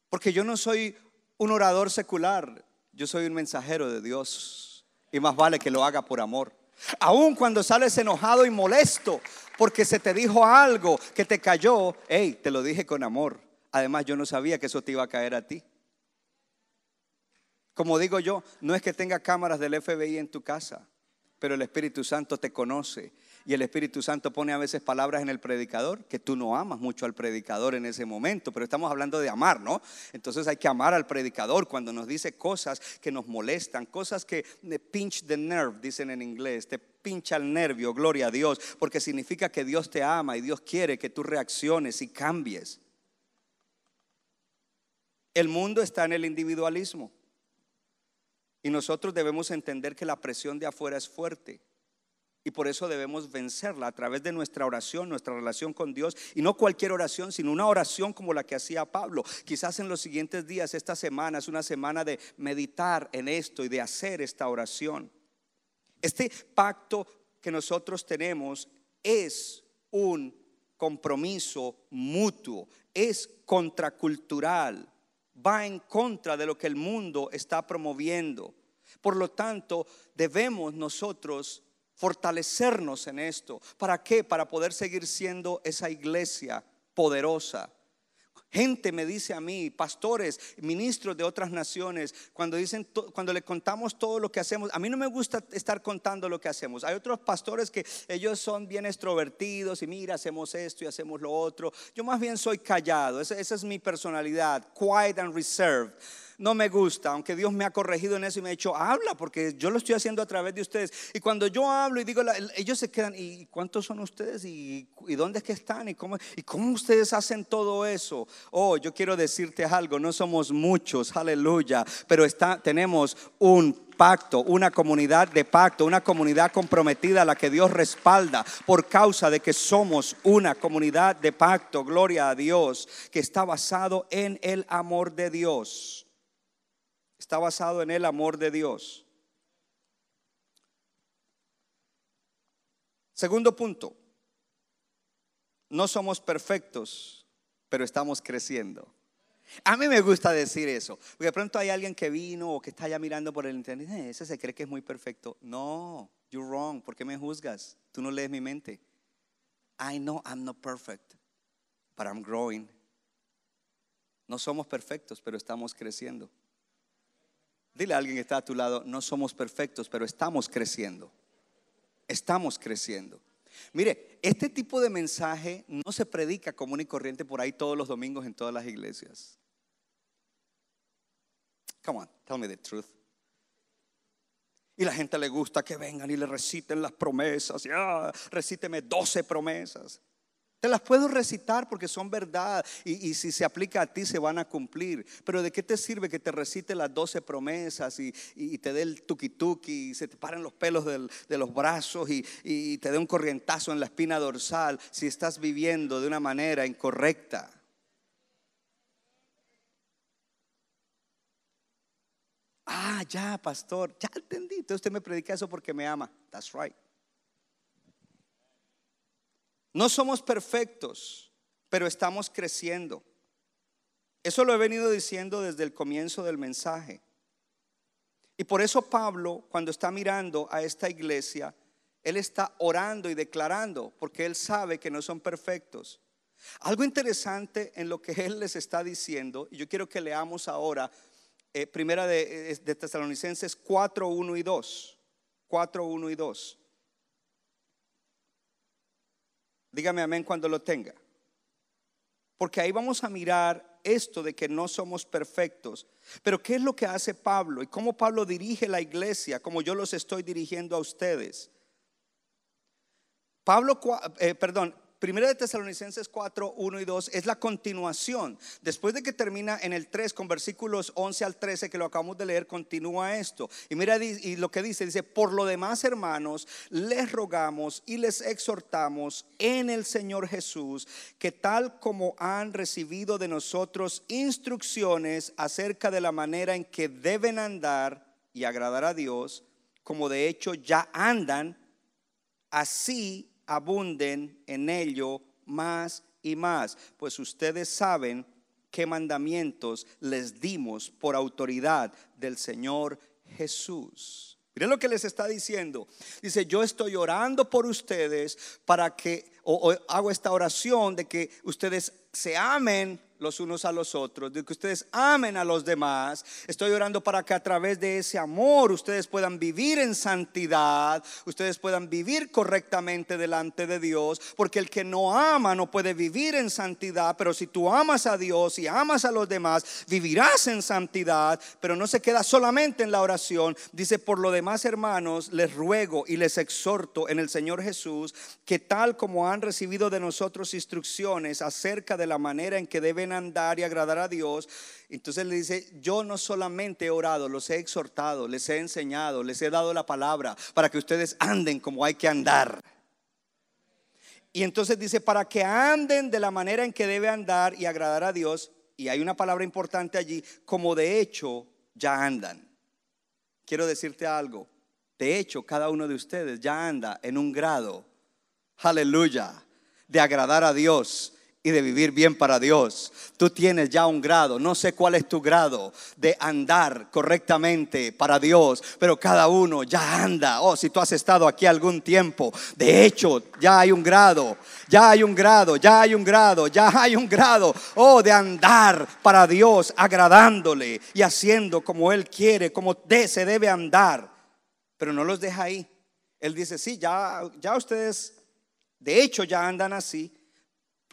Porque yo no soy un orador secular, yo soy un mensajero de Dios. Y más vale que lo haga por amor. Aun cuando sales enojado y molesto porque se te dijo algo que te cayó, hey, te lo dije con amor. Además, yo no sabía que eso te iba a caer a ti. Como digo yo, no es que tenga cámaras del FBI en tu casa, pero el Espíritu Santo te conoce y el Espíritu Santo pone a veces palabras en el predicador que tú no amas mucho al predicador en ese momento, pero estamos hablando de amar, ¿no? Entonces hay que amar al predicador cuando nos dice cosas que nos molestan, cosas que pinch the nerve, dicen en inglés, te pincha el nervio, gloria a Dios, porque significa que Dios te ama y Dios quiere que tú reacciones y cambies. El mundo está en el individualismo. Y nosotros debemos entender que la presión de afuera es fuerte. Y por eso debemos vencerla a través de nuestra oración, nuestra relación con Dios. Y no cualquier oración, sino una oración como la que hacía Pablo. Quizás en los siguientes días, esta semana es una semana de meditar en esto y de hacer esta oración. Este pacto que nosotros tenemos es un compromiso mutuo, es contracultural, va en contra de lo que el mundo está promoviendo. Por lo tanto, debemos nosotros fortalecernos en esto. ¿Para qué? Para poder seguir siendo esa iglesia poderosa. Gente me dice a mí, pastores, ministros de otras naciones, cuando dicen, cuando le contamos todo lo que hacemos, a mí no me gusta estar contando lo que hacemos. Hay otros pastores que ellos son bien extrovertidos y mira, hacemos esto y hacemos lo otro. Yo más bien soy callado, esa, esa es mi personalidad, quiet and reserved no me gusta, aunque Dios me ha corregido en eso y me ha dicho, habla, porque yo lo estoy haciendo a través de ustedes. Y cuando yo hablo y digo, ellos se quedan, ¿y cuántos son ustedes? ¿Y, dónde es que están? ¿Y cómo, ¿Y cómo ustedes hacen todo eso? Oh, yo quiero decirte algo, no somos muchos, aleluya, pero está, tenemos un pacto, una comunidad de pacto, una comunidad comprometida a la que Dios respalda por causa de que somos una comunidad de pacto, gloria a Dios, que está basado en el amor de Dios está basado en el amor de Dios. Segundo punto, no somos perfectos, pero estamos creciendo. A mí me gusta decir eso, porque de pronto hay alguien que vino o que está ya mirando por el internet, eh, ese se cree que es muy perfecto. No, you're wrong, ¿por qué me juzgas? Tú no lees mi mente. I know I'm not perfect, but I'm growing. No somos perfectos, pero estamos creciendo. Dile a alguien que está a tu lado, no somos perfectos, pero estamos creciendo. Estamos creciendo. Mire, este tipo de mensaje no se predica común y corriente por ahí todos los domingos en todas las iglesias. Come on, tell me the truth. Y la gente le gusta que vengan y le reciten las promesas. Ya, recíteme 12 promesas. Te las puedo recitar porque son verdad y, si se aplica a ti se van a cumplir. Pero ¿de qué te sirve que te recite las doce promesas y, te dé el tuki tuki y se te paren los pelos de los brazos y, te dé un corrientazo en la espina dorsal si estás viviendo de una manera incorrecta? Ah, ya, pastor, ya entendí. Usted me predica eso porque me ama. That's right. No somos perfectos, pero estamos creciendo. Eso lo he venido diciendo desde el comienzo del mensaje. Y por eso Pablo, cuando está mirando a esta iglesia, él está orando y declarando, porque él sabe que no son perfectos. Algo interesante en lo que él les está diciendo, y yo quiero que leamos ahora, eh, primera de, de Tesalonicenses 4, 1 y 2. 4, 1 y 2. Dígame amén cuando lo tenga. Porque ahí vamos a mirar esto de que no somos perfectos. Pero ¿qué es lo que hace Pablo? Y cómo Pablo dirige la iglesia, como yo los estoy dirigiendo a ustedes. Pablo, eh, perdón, Primera de Tesalonicenses 4, 1 y 2 es la continuación. Después de que termina en el 3 con versículos 11 al 13 que lo acabamos de leer, continúa esto. Y mira y lo que dice, dice, por lo demás hermanos, les rogamos y les exhortamos en el Señor Jesús, que tal como han recibido de nosotros instrucciones acerca de la manera en que deben andar y agradar a Dios, como de hecho ya andan, así abunden en ello más y más, pues ustedes saben qué mandamientos les dimos por autoridad del Señor Jesús. Miren lo que les está diciendo. Dice, yo estoy orando por ustedes para que, o, hago esta oración de que ustedes se amen los unos a los otros, de que ustedes amen a los demás. Estoy orando para que a través de ese amor ustedes puedan vivir en santidad, ustedes puedan vivir correctamente delante de Dios, porque el que no ama no puede vivir en santidad, pero si tú amas a Dios y amas a los demás, vivirás en santidad, pero no se queda solamente en la oración. Dice, por lo demás, hermanos, les ruego y les exhorto en el Señor Jesús que tal como han recibido de nosotros instrucciones acerca de la manera en que deben andar y agradar a Dios. Entonces le dice, yo no solamente he orado, los he exhortado, les he enseñado, les he dado la palabra para que ustedes anden como hay que andar. Y entonces dice, para que anden de la manera en que debe andar y agradar a Dios, y hay una palabra importante allí, como de hecho ya andan. Quiero decirte algo, de hecho cada uno de ustedes ya anda en un grado, aleluya, de agradar a Dios y de vivir bien para Dios. Tú tienes ya un grado, no sé cuál es tu grado de andar correctamente para Dios, pero cada uno ya anda. Oh, si tú has estado aquí algún tiempo, de hecho, ya hay un grado, ya hay un grado, ya hay un grado, ya hay un grado, oh, de andar para Dios, agradándole y haciendo como Él quiere, como se debe andar. Pero no los deja ahí. Él dice, sí, ya, ya ustedes, de hecho, ya andan así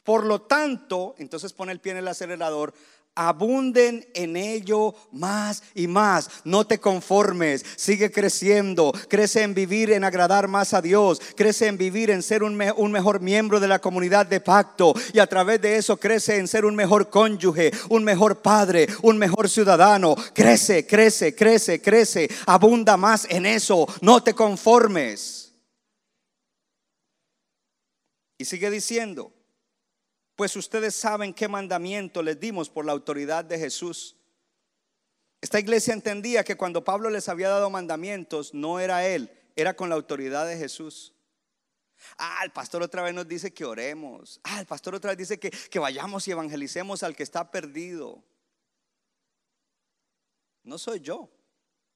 por lo tanto, entonces pone el pie en el acelerador, abunden en ello más y más. No te conformes, sigue creciendo, crece en vivir, en agradar más a Dios, crece en vivir, en ser un, mejor miembro de la comunidad de pacto y a través de eso crece en ser un mejor cónyuge, un mejor padre, un mejor ciudadano. Crece, crece, crece, crece, abunda más en eso, no te conformes. Y sigue diciendo, pues ustedes saben qué mandamiento les dimos por la autoridad de Jesús. Esta iglesia entendía que cuando Pablo les había dado mandamientos, no era él, era con la autoridad de Jesús. Ah, el pastor otra vez nos dice que oremos. Ah, el pastor otra vez dice que, que vayamos y evangelicemos al que está perdido. No soy yo,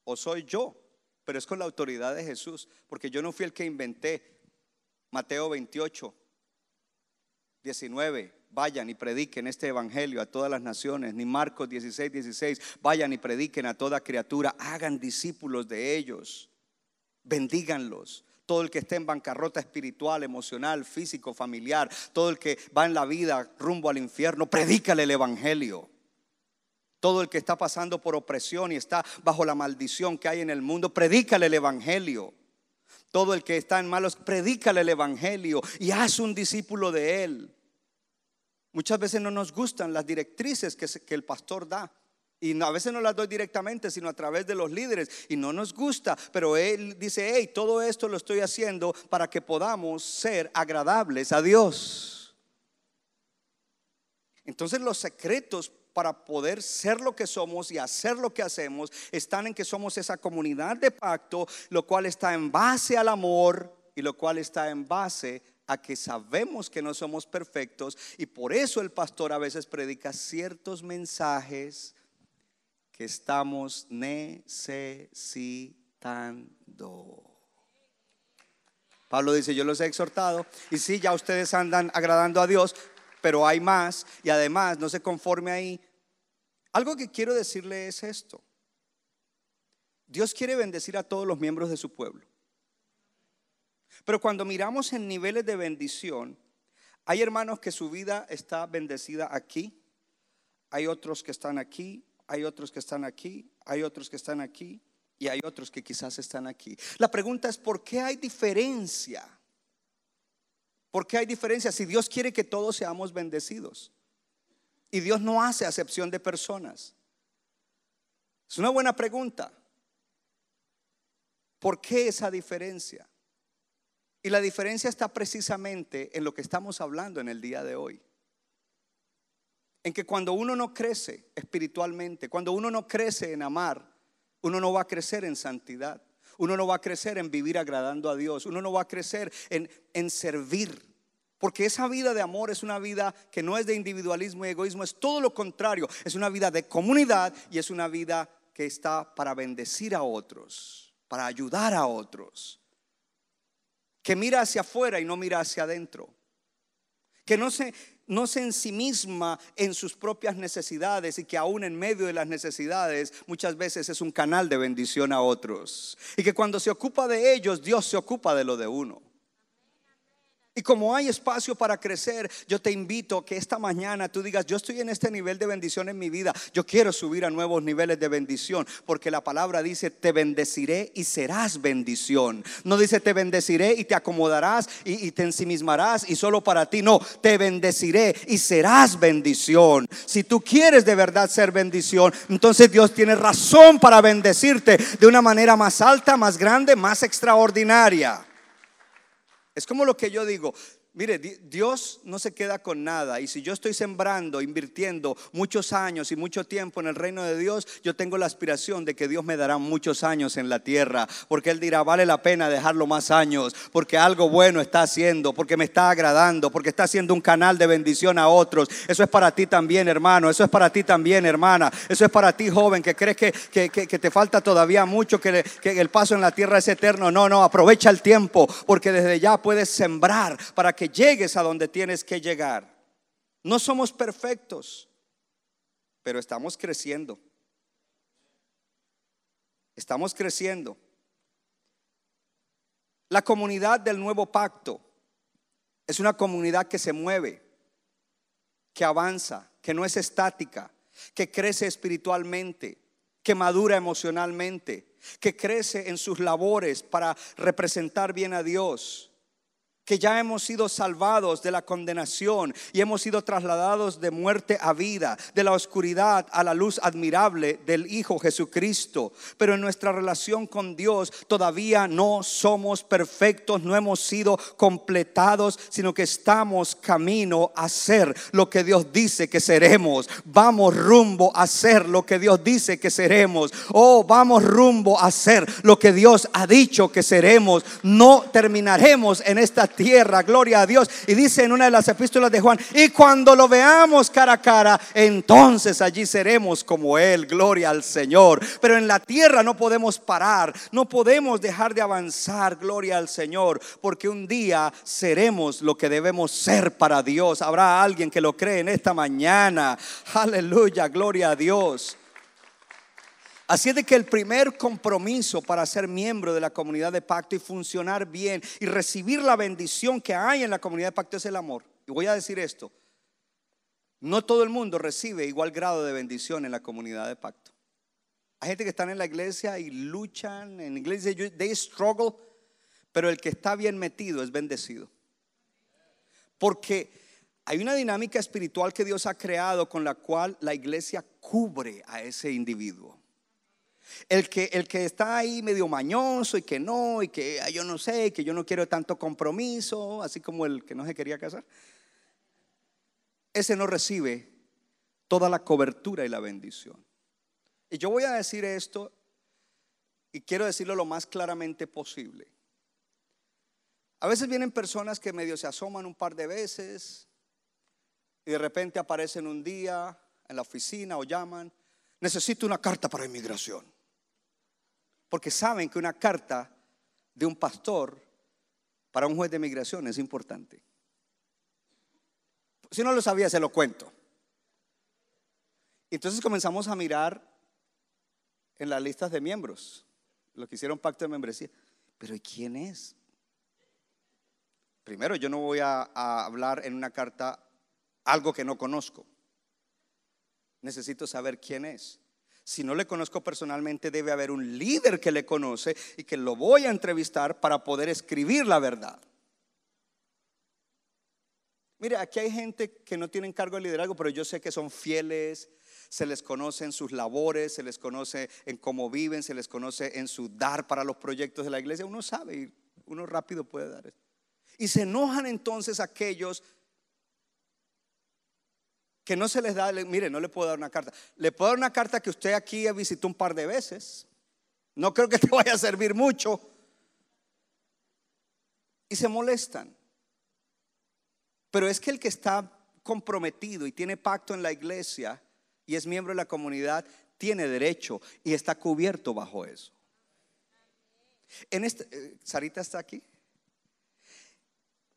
o soy yo, pero es con la autoridad de Jesús, porque yo no fui el que inventé Mateo 28. 19, vayan y prediquen este evangelio a todas las naciones, ni Marcos 16, 16, vayan y prediquen a toda criatura, hagan discípulos de ellos, bendíganlos. Todo el que esté en bancarrota espiritual, emocional, físico, familiar, todo el que va en la vida rumbo al infierno, predícale el evangelio. Todo el que está pasando por opresión y está bajo la maldición que hay en el mundo, predícale el evangelio. Todo el que está en malos, predícale el Evangelio y haz un discípulo de él. Muchas veces no nos gustan las directrices que, el pastor da. Y a veces no las doy directamente, sino a través de los líderes. Y no nos gusta. Pero él dice, hey, todo esto lo estoy haciendo para que podamos ser agradables a Dios. Entonces los secretos para poder ser lo que somos y hacer lo que hacemos están en que somos esa comunidad de pacto, lo cual está en base al amor y lo cual está en base a que sabemos que no somos perfectos y por eso el pastor a veces predica ciertos mensajes que estamos necesitando. Pablo dice, yo los he exhortado y sí, ya ustedes andan agradando a Dios, pero hay más y además no se conforme ahí. Algo que quiero decirle es esto. Dios quiere bendecir a todos los miembros de su pueblo. Pero cuando miramos en niveles de bendición, hay hermanos que su vida está bendecida aquí, hay otros que están aquí, hay otros que están aquí, hay otros que están aquí y hay otros que quizás están aquí. La pregunta es, ¿por qué hay diferencia? ¿Por qué hay diferencia si Dios quiere que todos seamos bendecidos? Y Dios no hace acepción de personas. Es una buena pregunta. ¿Por qué esa diferencia? Y la diferencia está precisamente en lo que estamos hablando en el día de hoy. En que cuando uno no crece espiritualmente, cuando uno no crece en amar, uno no va a crecer en santidad. Uno no va a crecer en vivir agradando a Dios. Uno no va a crecer en, en servir. Porque esa vida de amor es una vida que no es de individualismo y egoísmo, es todo lo contrario. Es una vida de comunidad y es una vida que está para bendecir a otros, para ayudar a otros. Que mira hacia afuera y no mira hacia adentro. Que no se, no se ensimisma en sus propias necesidades y que aún en medio de las necesidades muchas veces es un canal de bendición a otros. Y que cuando se ocupa de ellos, Dios se ocupa de lo de uno. Y como hay espacio para crecer, yo te invito a que esta mañana tú digas, yo estoy en este nivel de bendición en mi vida, yo quiero subir a nuevos niveles de bendición, porque la palabra dice, te bendeciré y serás bendición. No dice, te bendeciré y te acomodarás y, te ensimismarás y solo para ti. No, te bendeciré y serás bendición. Si tú quieres de verdad ser bendición, entonces Dios tiene razón para bendecirte de una manera más alta, más grande, más extraordinaria. Es como lo que yo digo, Mire, Dios no se queda con nada. Y si yo estoy sembrando, invirtiendo muchos años y mucho tiempo en el reino de Dios, yo tengo la aspiración de que Dios me dará muchos años en la tierra. Porque Él dirá, vale la pena dejarlo más años. Porque algo bueno está haciendo. Porque me está agradando. Porque está haciendo un canal de bendición a otros. Eso es para ti también, hermano. Eso es para ti también, hermana. Eso es para ti, joven, que crees que, que, te falta todavía mucho, que, que el paso en la tierra es eterno. No, no, aprovecha el tiempo. Porque desde ya puedes sembrar para que llegues a donde tienes que llegar. No somos perfectos, pero estamos creciendo. Estamos creciendo. La comunidad del nuevo pacto es una comunidad que se mueve, que avanza, que no es estática, que crece espiritualmente, que madura emocionalmente, que crece en sus labores para representar bien a Dios que ya hemos sido salvados de la condenación y hemos sido trasladados de muerte a vida, de la oscuridad a la luz admirable del Hijo Jesucristo. Pero en nuestra relación con Dios todavía no somos perfectos, no hemos sido completados, sino que estamos camino a ser lo que Dios dice que seremos. Vamos rumbo a ser lo que Dios dice que seremos. Oh, vamos rumbo a ser lo que Dios ha dicho que seremos. No terminaremos en esta tierra, gloria a Dios. Y dice en una de las epístolas de Juan, y cuando lo veamos cara a cara, entonces allí seremos como Él, gloria al Señor. Pero en la tierra no podemos parar, no podemos dejar de avanzar, gloria al Señor, porque un día seremos lo que debemos ser para Dios. Habrá alguien que lo cree en esta mañana. Aleluya, gloria a Dios. Así es de que el primer compromiso para ser miembro de la comunidad de pacto y funcionar bien y recibir la bendición que hay en la comunidad de pacto es el amor. Y voy a decir esto, no todo el mundo recibe igual grado de bendición en la comunidad de pacto. Hay gente que están en la iglesia y luchan, en iglesia they struggle, pero el que está bien metido es bendecido. Porque hay una dinámica espiritual que Dios ha creado con la cual la iglesia cubre a ese individuo. El que, el que está ahí medio mañoso y que no, y que yo no sé, que yo no quiero tanto compromiso, así como el que no se quería casar, ese no recibe toda la cobertura y la bendición. Y yo voy a decir esto y quiero decirlo lo más claramente posible. A veces vienen personas que medio se asoman un par de veces y de repente aparecen un día en la oficina o llaman, necesito una carta para inmigración. Porque saben que una carta de un pastor para un juez de inmigración es importante. Si no lo sabía, se lo cuento. Entonces comenzamos a mirar en las listas de miembros, los que hicieron pacto de membresía. Pero ¿y quién es? Primero, yo no voy a hablar en una carta algo que no conozco. Necesito saber quién es. Si no le conozco personalmente, debe haber un líder que le conoce y que lo voy a entrevistar para poder escribir la verdad. Mire, aquí hay gente que no tienen cargo de liderazgo, pero yo sé que son fieles, se les conoce en sus labores, se les conoce en cómo viven, se les conoce en su dar para los proyectos de la iglesia. Uno sabe y uno rápido puede dar. Y se enojan entonces aquellos que no se les da, mire, no le puedo dar una carta. Le puedo dar una carta que usted aquí visitó un par de veces. No creo que te [LAUGHS] vaya a servir mucho. Y se molestan. Pero es que el que está comprometido y tiene pacto en la iglesia y es miembro de la comunidad, tiene derecho y está cubierto bajo eso. En este, eh, Sarita está aquí.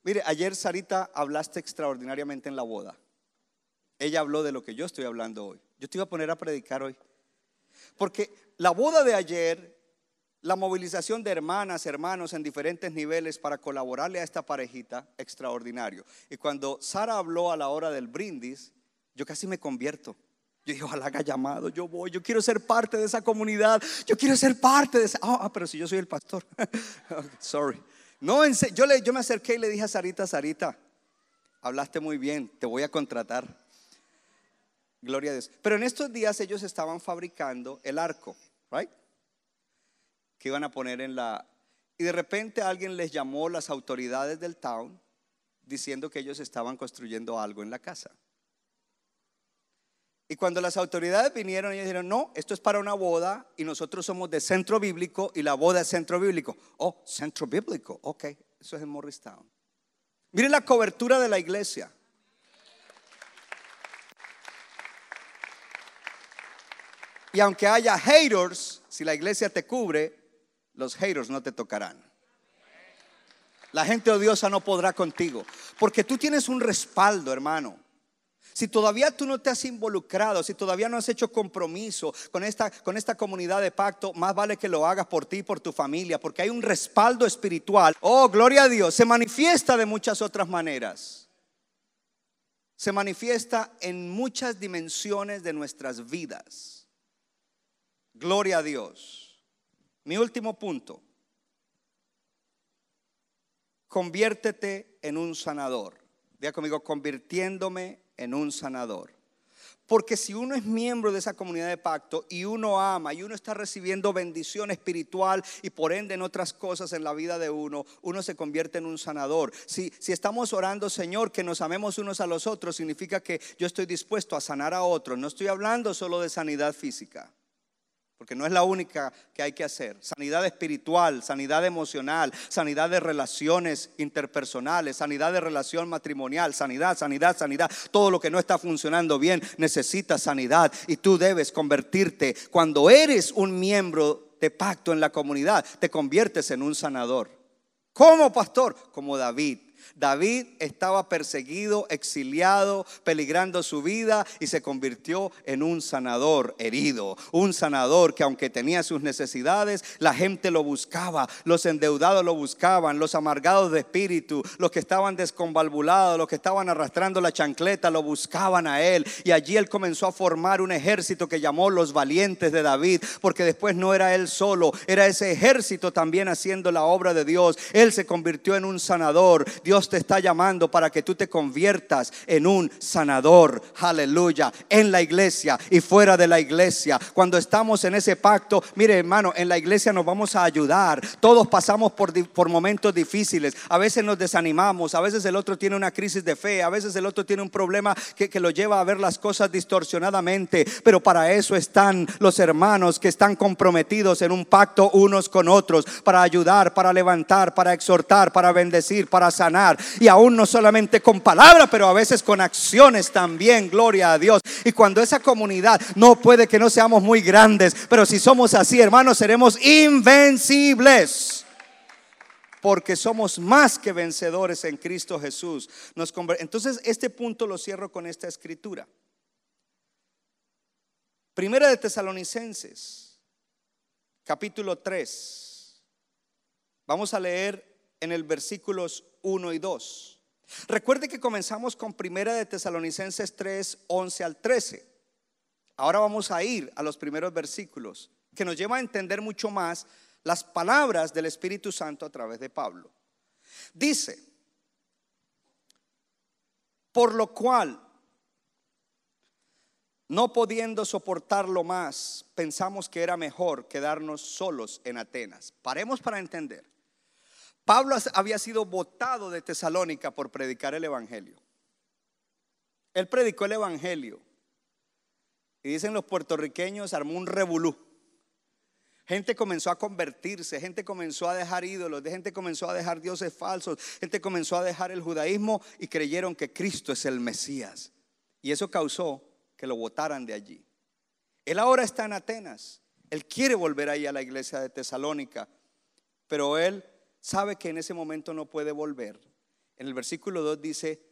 Mire, ayer Sarita hablaste extraordinariamente en la boda. Ella habló de lo que yo estoy hablando hoy. Yo te iba a poner a predicar hoy. Porque la boda de ayer, la movilización de hermanas, hermanos en diferentes niveles para colaborarle a esta parejita, extraordinario. Y cuando Sara habló a la hora del brindis, yo casi me convierto. Yo dije, ojalá haga llamado, yo voy, yo quiero ser parte de esa comunidad, yo quiero ser parte de esa... Ah, ah pero si yo soy el pastor. [LAUGHS] Sorry. No, yo, le, yo me acerqué y le dije a Sarita, Sarita, hablaste muy bien, te voy a contratar. Gloria a Dios. Pero en estos días ellos estaban fabricando el arco, right? Que iban a poner en la... Y de repente alguien les llamó las autoridades del town diciendo que ellos estaban construyendo algo en la casa. Y cuando las autoridades vinieron, ellos dijeron, no, esto es para una boda y nosotros somos de centro bíblico y la boda es centro bíblico. Oh, centro bíblico, ok, eso es en Morristown. Miren la cobertura de la iglesia. Y aunque haya haters, si la iglesia te cubre, los haters no te tocarán. La gente odiosa no podrá contigo, porque tú tienes un respaldo, hermano. Si todavía tú no te has involucrado, si todavía no has hecho compromiso con esta, con esta comunidad de pacto, más vale que lo hagas por ti y por tu familia, porque hay un respaldo espiritual. Oh, gloria a Dios, se manifiesta de muchas otras maneras. Se manifiesta en muchas dimensiones de nuestras vidas. Gloria a Dios. Mi último punto. Conviértete en un sanador. Diga conmigo, convirtiéndome en un sanador. Porque si uno es miembro de esa comunidad de pacto y uno ama y uno está recibiendo bendición espiritual y por ende en otras cosas en la vida de uno, uno se convierte en un sanador. Si, si estamos orando, Señor, que nos amemos unos a los otros, significa que yo estoy dispuesto a sanar a otros. No estoy hablando solo de sanidad física porque no es la única que hay que hacer. Sanidad espiritual, sanidad emocional, sanidad de relaciones interpersonales, sanidad de relación matrimonial, sanidad, sanidad, sanidad. Todo lo que no está funcionando bien necesita sanidad y tú debes convertirte, cuando eres un miembro de pacto en la comunidad, te conviertes en un sanador. ¿Cómo, pastor? Como David. David estaba perseguido, exiliado, peligrando su vida y se convirtió en un sanador herido. Un sanador que aunque tenía sus necesidades, la gente lo buscaba, los endeudados lo buscaban, los amargados de espíritu, los que estaban desconvalvulados, los que estaban arrastrando la chancleta, lo buscaban a él. Y allí él comenzó a formar un ejército que llamó los valientes de David, porque después no era él solo, era ese ejército también haciendo la obra de Dios. Él se convirtió en un sanador. Te está llamando para que tú te conviertas en un sanador. Aleluya. En la iglesia y fuera de la iglesia. Cuando estamos en ese pacto, mire hermano, en la iglesia nos vamos a ayudar. Todos pasamos por, por momentos difíciles. A veces nos desanimamos, a veces el otro tiene una crisis de fe, a veces el otro tiene un problema que, que lo lleva a ver las cosas distorsionadamente. Pero para eso están los hermanos que están comprometidos en un pacto unos con otros, para ayudar, para levantar, para exhortar, para bendecir, para sanar. Y aún no solamente con palabras, pero a veces con acciones también, gloria a Dios. Y cuando esa comunidad, no puede que no seamos muy grandes, pero si somos así, hermanos, seremos invencibles porque somos más que vencedores en Cristo Jesús. Entonces, este punto lo cierro con esta escritura. Primera de Tesalonicenses, capítulo 3. Vamos a leer en el versículos 1 y 2. Recuerde que comenzamos con Primera de Tesalonicenses 3, 11 al 13. Ahora vamos a ir a los primeros versículos, que nos lleva a entender mucho más las palabras del Espíritu Santo a través de Pablo. Dice, por lo cual no pudiendo soportarlo más, pensamos que era mejor quedarnos solos en Atenas. Paremos para entender. Pablo había sido votado de Tesalónica por predicar el Evangelio. Él predicó el Evangelio. Y dicen los puertorriqueños, armó un revolú. Gente comenzó a convertirse, gente comenzó a dejar ídolos, gente comenzó a dejar dioses falsos, gente comenzó a dejar el judaísmo y creyeron que Cristo es el Mesías. Y eso causó que lo votaran de allí. Él ahora está en Atenas. Él quiere volver ahí a la iglesia de Tesalónica, pero él sabe que en ese momento no puede volver. En el versículo 2 dice,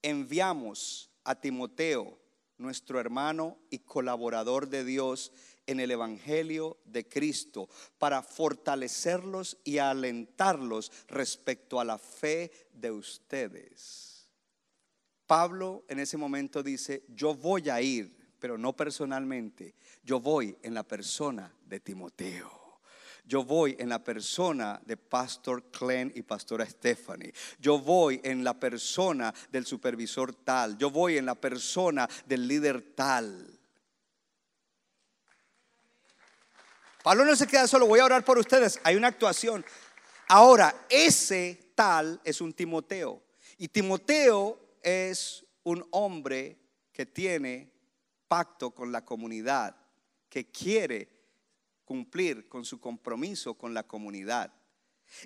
enviamos a Timoteo, nuestro hermano y colaborador de Dios en el Evangelio de Cristo, para fortalecerlos y alentarlos respecto a la fe de ustedes. Pablo en ese momento dice, yo voy a ir, pero no personalmente, yo voy en la persona de Timoteo. Yo voy en la persona de Pastor Clen y Pastora Stephanie. Yo voy en la persona del supervisor tal. Yo voy en la persona del líder tal. Pablo no se queda solo, voy a orar por ustedes. Hay una actuación. Ahora, ese tal es un Timoteo. Y Timoteo es un hombre que tiene pacto con la comunidad, que quiere cumplir con su compromiso con la comunidad.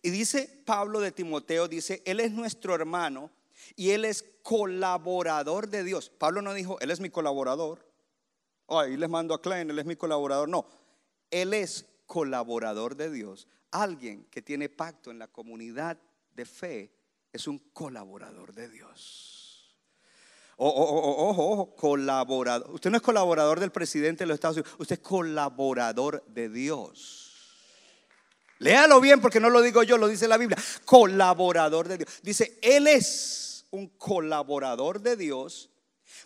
Y dice Pablo de Timoteo, dice, Él es nuestro hermano y Él es colaborador de Dios. Pablo no dijo, Él es mi colaborador. Oh, ahí les mando a Klein, Él es mi colaborador. No, Él es colaborador de Dios. Alguien que tiene pacto en la comunidad de fe es un colaborador de Dios. Ojo, ojo, colaborador. Usted no es colaborador del presidente de los Estados Unidos, usted es colaborador de Dios. Léalo bien porque no lo digo yo, lo dice la Biblia. Colaborador de Dios. Dice, Él es un colaborador de Dios,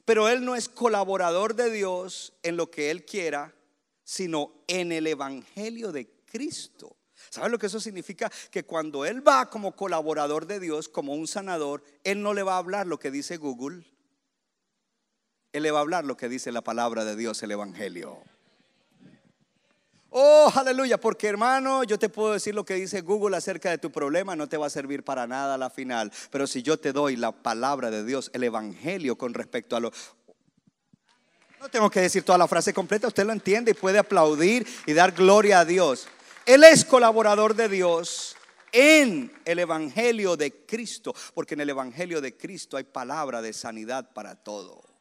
pero Él no es colaborador de Dios en lo que Él quiera, sino en el Evangelio de Cristo. ¿Sabes lo que eso significa? Que cuando Él va como colaborador de Dios, como un sanador, Él no le va a hablar lo que dice Google. Él le va a hablar lo que dice la palabra de Dios, el Evangelio. Oh, aleluya, porque hermano, yo te puedo decir lo que dice Google acerca de tu problema, no te va a servir para nada a la final. Pero si yo te doy la palabra de Dios, el Evangelio con respecto a lo... No tengo que decir toda la frase completa, usted lo entiende y puede aplaudir y dar gloria a Dios. Él es colaborador de Dios en el Evangelio de Cristo, porque en el Evangelio de Cristo hay palabra de sanidad para todo.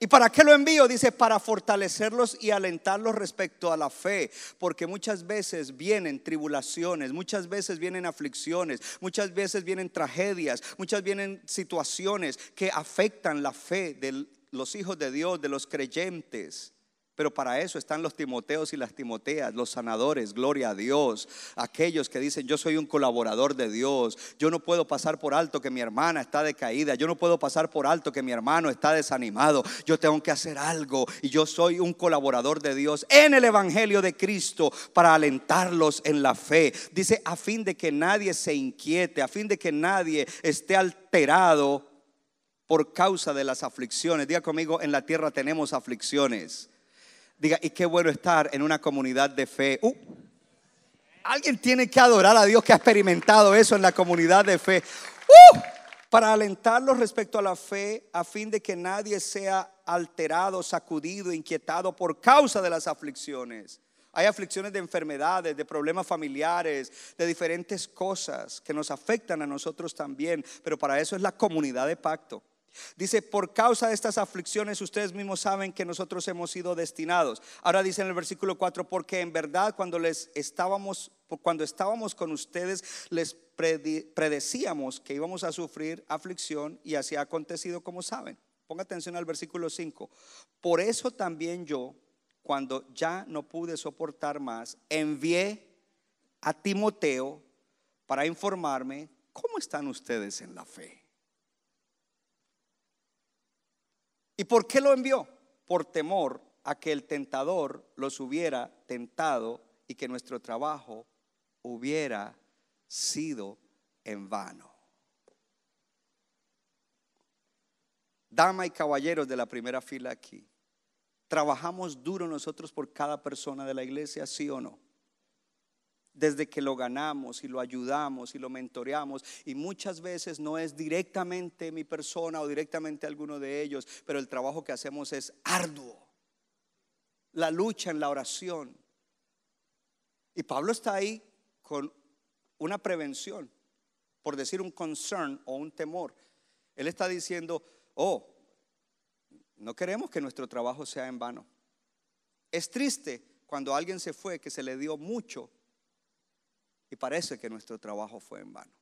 ¿Y para qué lo envío? Dice, para fortalecerlos y alentarlos respecto a la fe, porque muchas veces vienen tribulaciones, muchas veces vienen aflicciones, muchas veces vienen tragedias, muchas vienen situaciones que afectan la fe de los hijos de Dios, de los creyentes. Pero para eso están los Timoteos y las Timoteas, los sanadores, gloria a Dios. Aquellos que dicen, yo soy un colaborador de Dios. Yo no puedo pasar por alto que mi hermana está decaída. Yo no puedo pasar por alto que mi hermano está desanimado. Yo tengo que hacer algo. Y yo soy un colaborador de Dios en el Evangelio de Cristo para alentarlos en la fe. Dice, a fin de que nadie se inquiete, a fin de que nadie esté alterado por causa de las aflicciones. Diga conmigo, en la tierra tenemos aflicciones. Diga, y qué bueno estar en una comunidad de fe. Uh, alguien tiene que adorar a Dios que ha experimentado eso en la comunidad de fe. Uh, para alentarlos respecto a la fe, a fin de que nadie sea alterado, sacudido, inquietado por causa de las aflicciones. Hay aflicciones de enfermedades, de problemas familiares, de diferentes cosas que nos afectan a nosotros también, pero para eso es la comunidad de pacto. Dice, por causa de estas aflicciones ustedes mismos saben que nosotros hemos sido destinados. Ahora dice en el versículo 4, porque en verdad cuando les estábamos cuando estábamos con ustedes les predecíamos que íbamos a sufrir aflicción y así ha acontecido como saben. Ponga atención al versículo 5. Por eso también yo, cuando ya no pude soportar más, envié a Timoteo para informarme cómo están ustedes en la fe. ¿Y por qué lo envió? Por temor a que el tentador los hubiera tentado y que nuestro trabajo hubiera sido en vano. Dama y caballeros de la primera fila aquí, ¿trabajamos duro nosotros por cada persona de la iglesia, sí o no? Desde que lo ganamos y lo ayudamos y lo mentoreamos. Y muchas veces no es directamente mi persona o directamente alguno de ellos, pero el trabajo que hacemos es arduo. La lucha en la oración. Y Pablo está ahí con una prevención, por decir un concern o un temor. Él está diciendo, oh, no queremos que nuestro trabajo sea en vano. Es triste cuando alguien se fue que se le dio mucho y parece que nuestro trabajo fue en vano.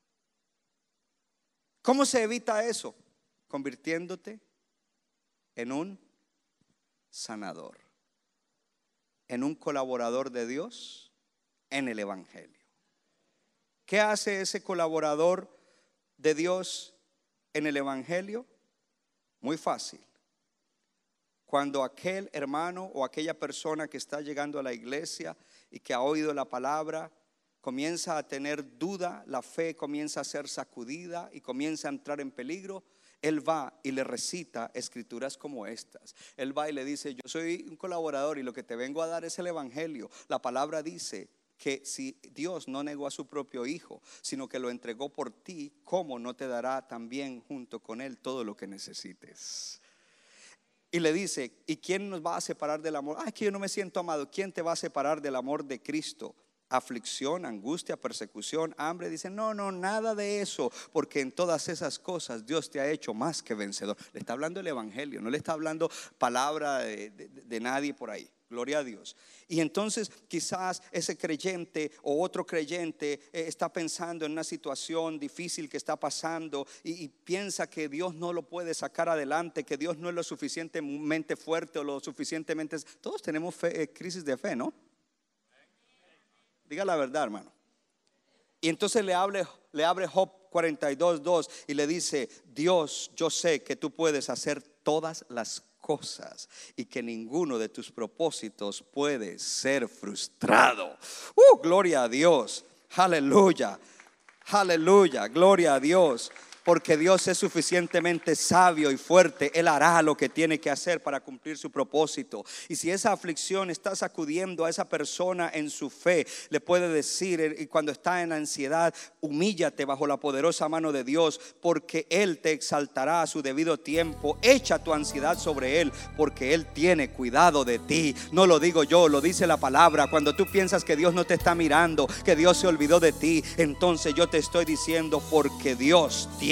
¿Cómo se evita eso? Convirtiéndote en un sanador, en un colaborador de Dios en el Evangelio. ¿Qué hace ese colaborador de Dios en el Evangelio? Muy fácil. Cuando aquel hermano o aquella persona que está llegando a la iglesia y que ha oído la palabra, comienza a tener duda, la fe comienza a ser sacudida y comienza a entrar en peligro, él va y le recita escrituras como estas. Él va y le dice, yo soy un colaborador y lo que te vengo a dar es el Evangelio. La palabra dice que si Dios no negó a su propio Hijo, sino que lo entregó por ti, ¿cómo no te dará también junto con Él todo lo que necesites? Y le dice, ¿y quién nos va a separar del amor? Ah, es que yo no me siento amado. ¿Quién te va a separar del amor de Cristo? Aflicción, angustia, persecución, hambre. Dicen, no, no, nada de eso, porque en todas esas cosas Dios te ha hecho más que vencedor. Le está hablando el Evangelio, no le está hablando palabra de, nadie por ahí. Gloria a Dios. Y entonces quizás ese creyente o otro creyente eh, está pensando en una situación difícil que está pasando y, piensa que Dios no lo puede sacar adelante, que Dios no es lo suficientemente fuerte o lo suficientemente... Todos tenemos eh, crisis de fe, ¿no? Diga la verdad, hermano. Y entonces le, hable, le abre Job 42.2 y le dice, Dios, yo sé que tú puedes hacer todas las cosas y que ninguno de tus propósitos puede ser frustrado. Uh, gloria a Dios. Aleluya. Aleluya. Gloria a Dios porque Dios es suficientemente sabio y fuerte, Él hará lo que tiene que hacer para cumplir su propósito. Y si esa aflicción está sacudiendo a esa persona en su fe, le puede decir, eh, y cuando está en ansiedad, humíllate bajo la poderosa mano de Dios, porque Él te exaltará a su debido tiempo. Echa tu ansiedad sobre Él, porque Él tiene cuidado de ti. No lo digo yo, lo dice la palabra. Cuando tú piensas que Dios no te está mirando, que Dios se olvidó de ti, entonces yo te estoy diciendo, porque Dios tiene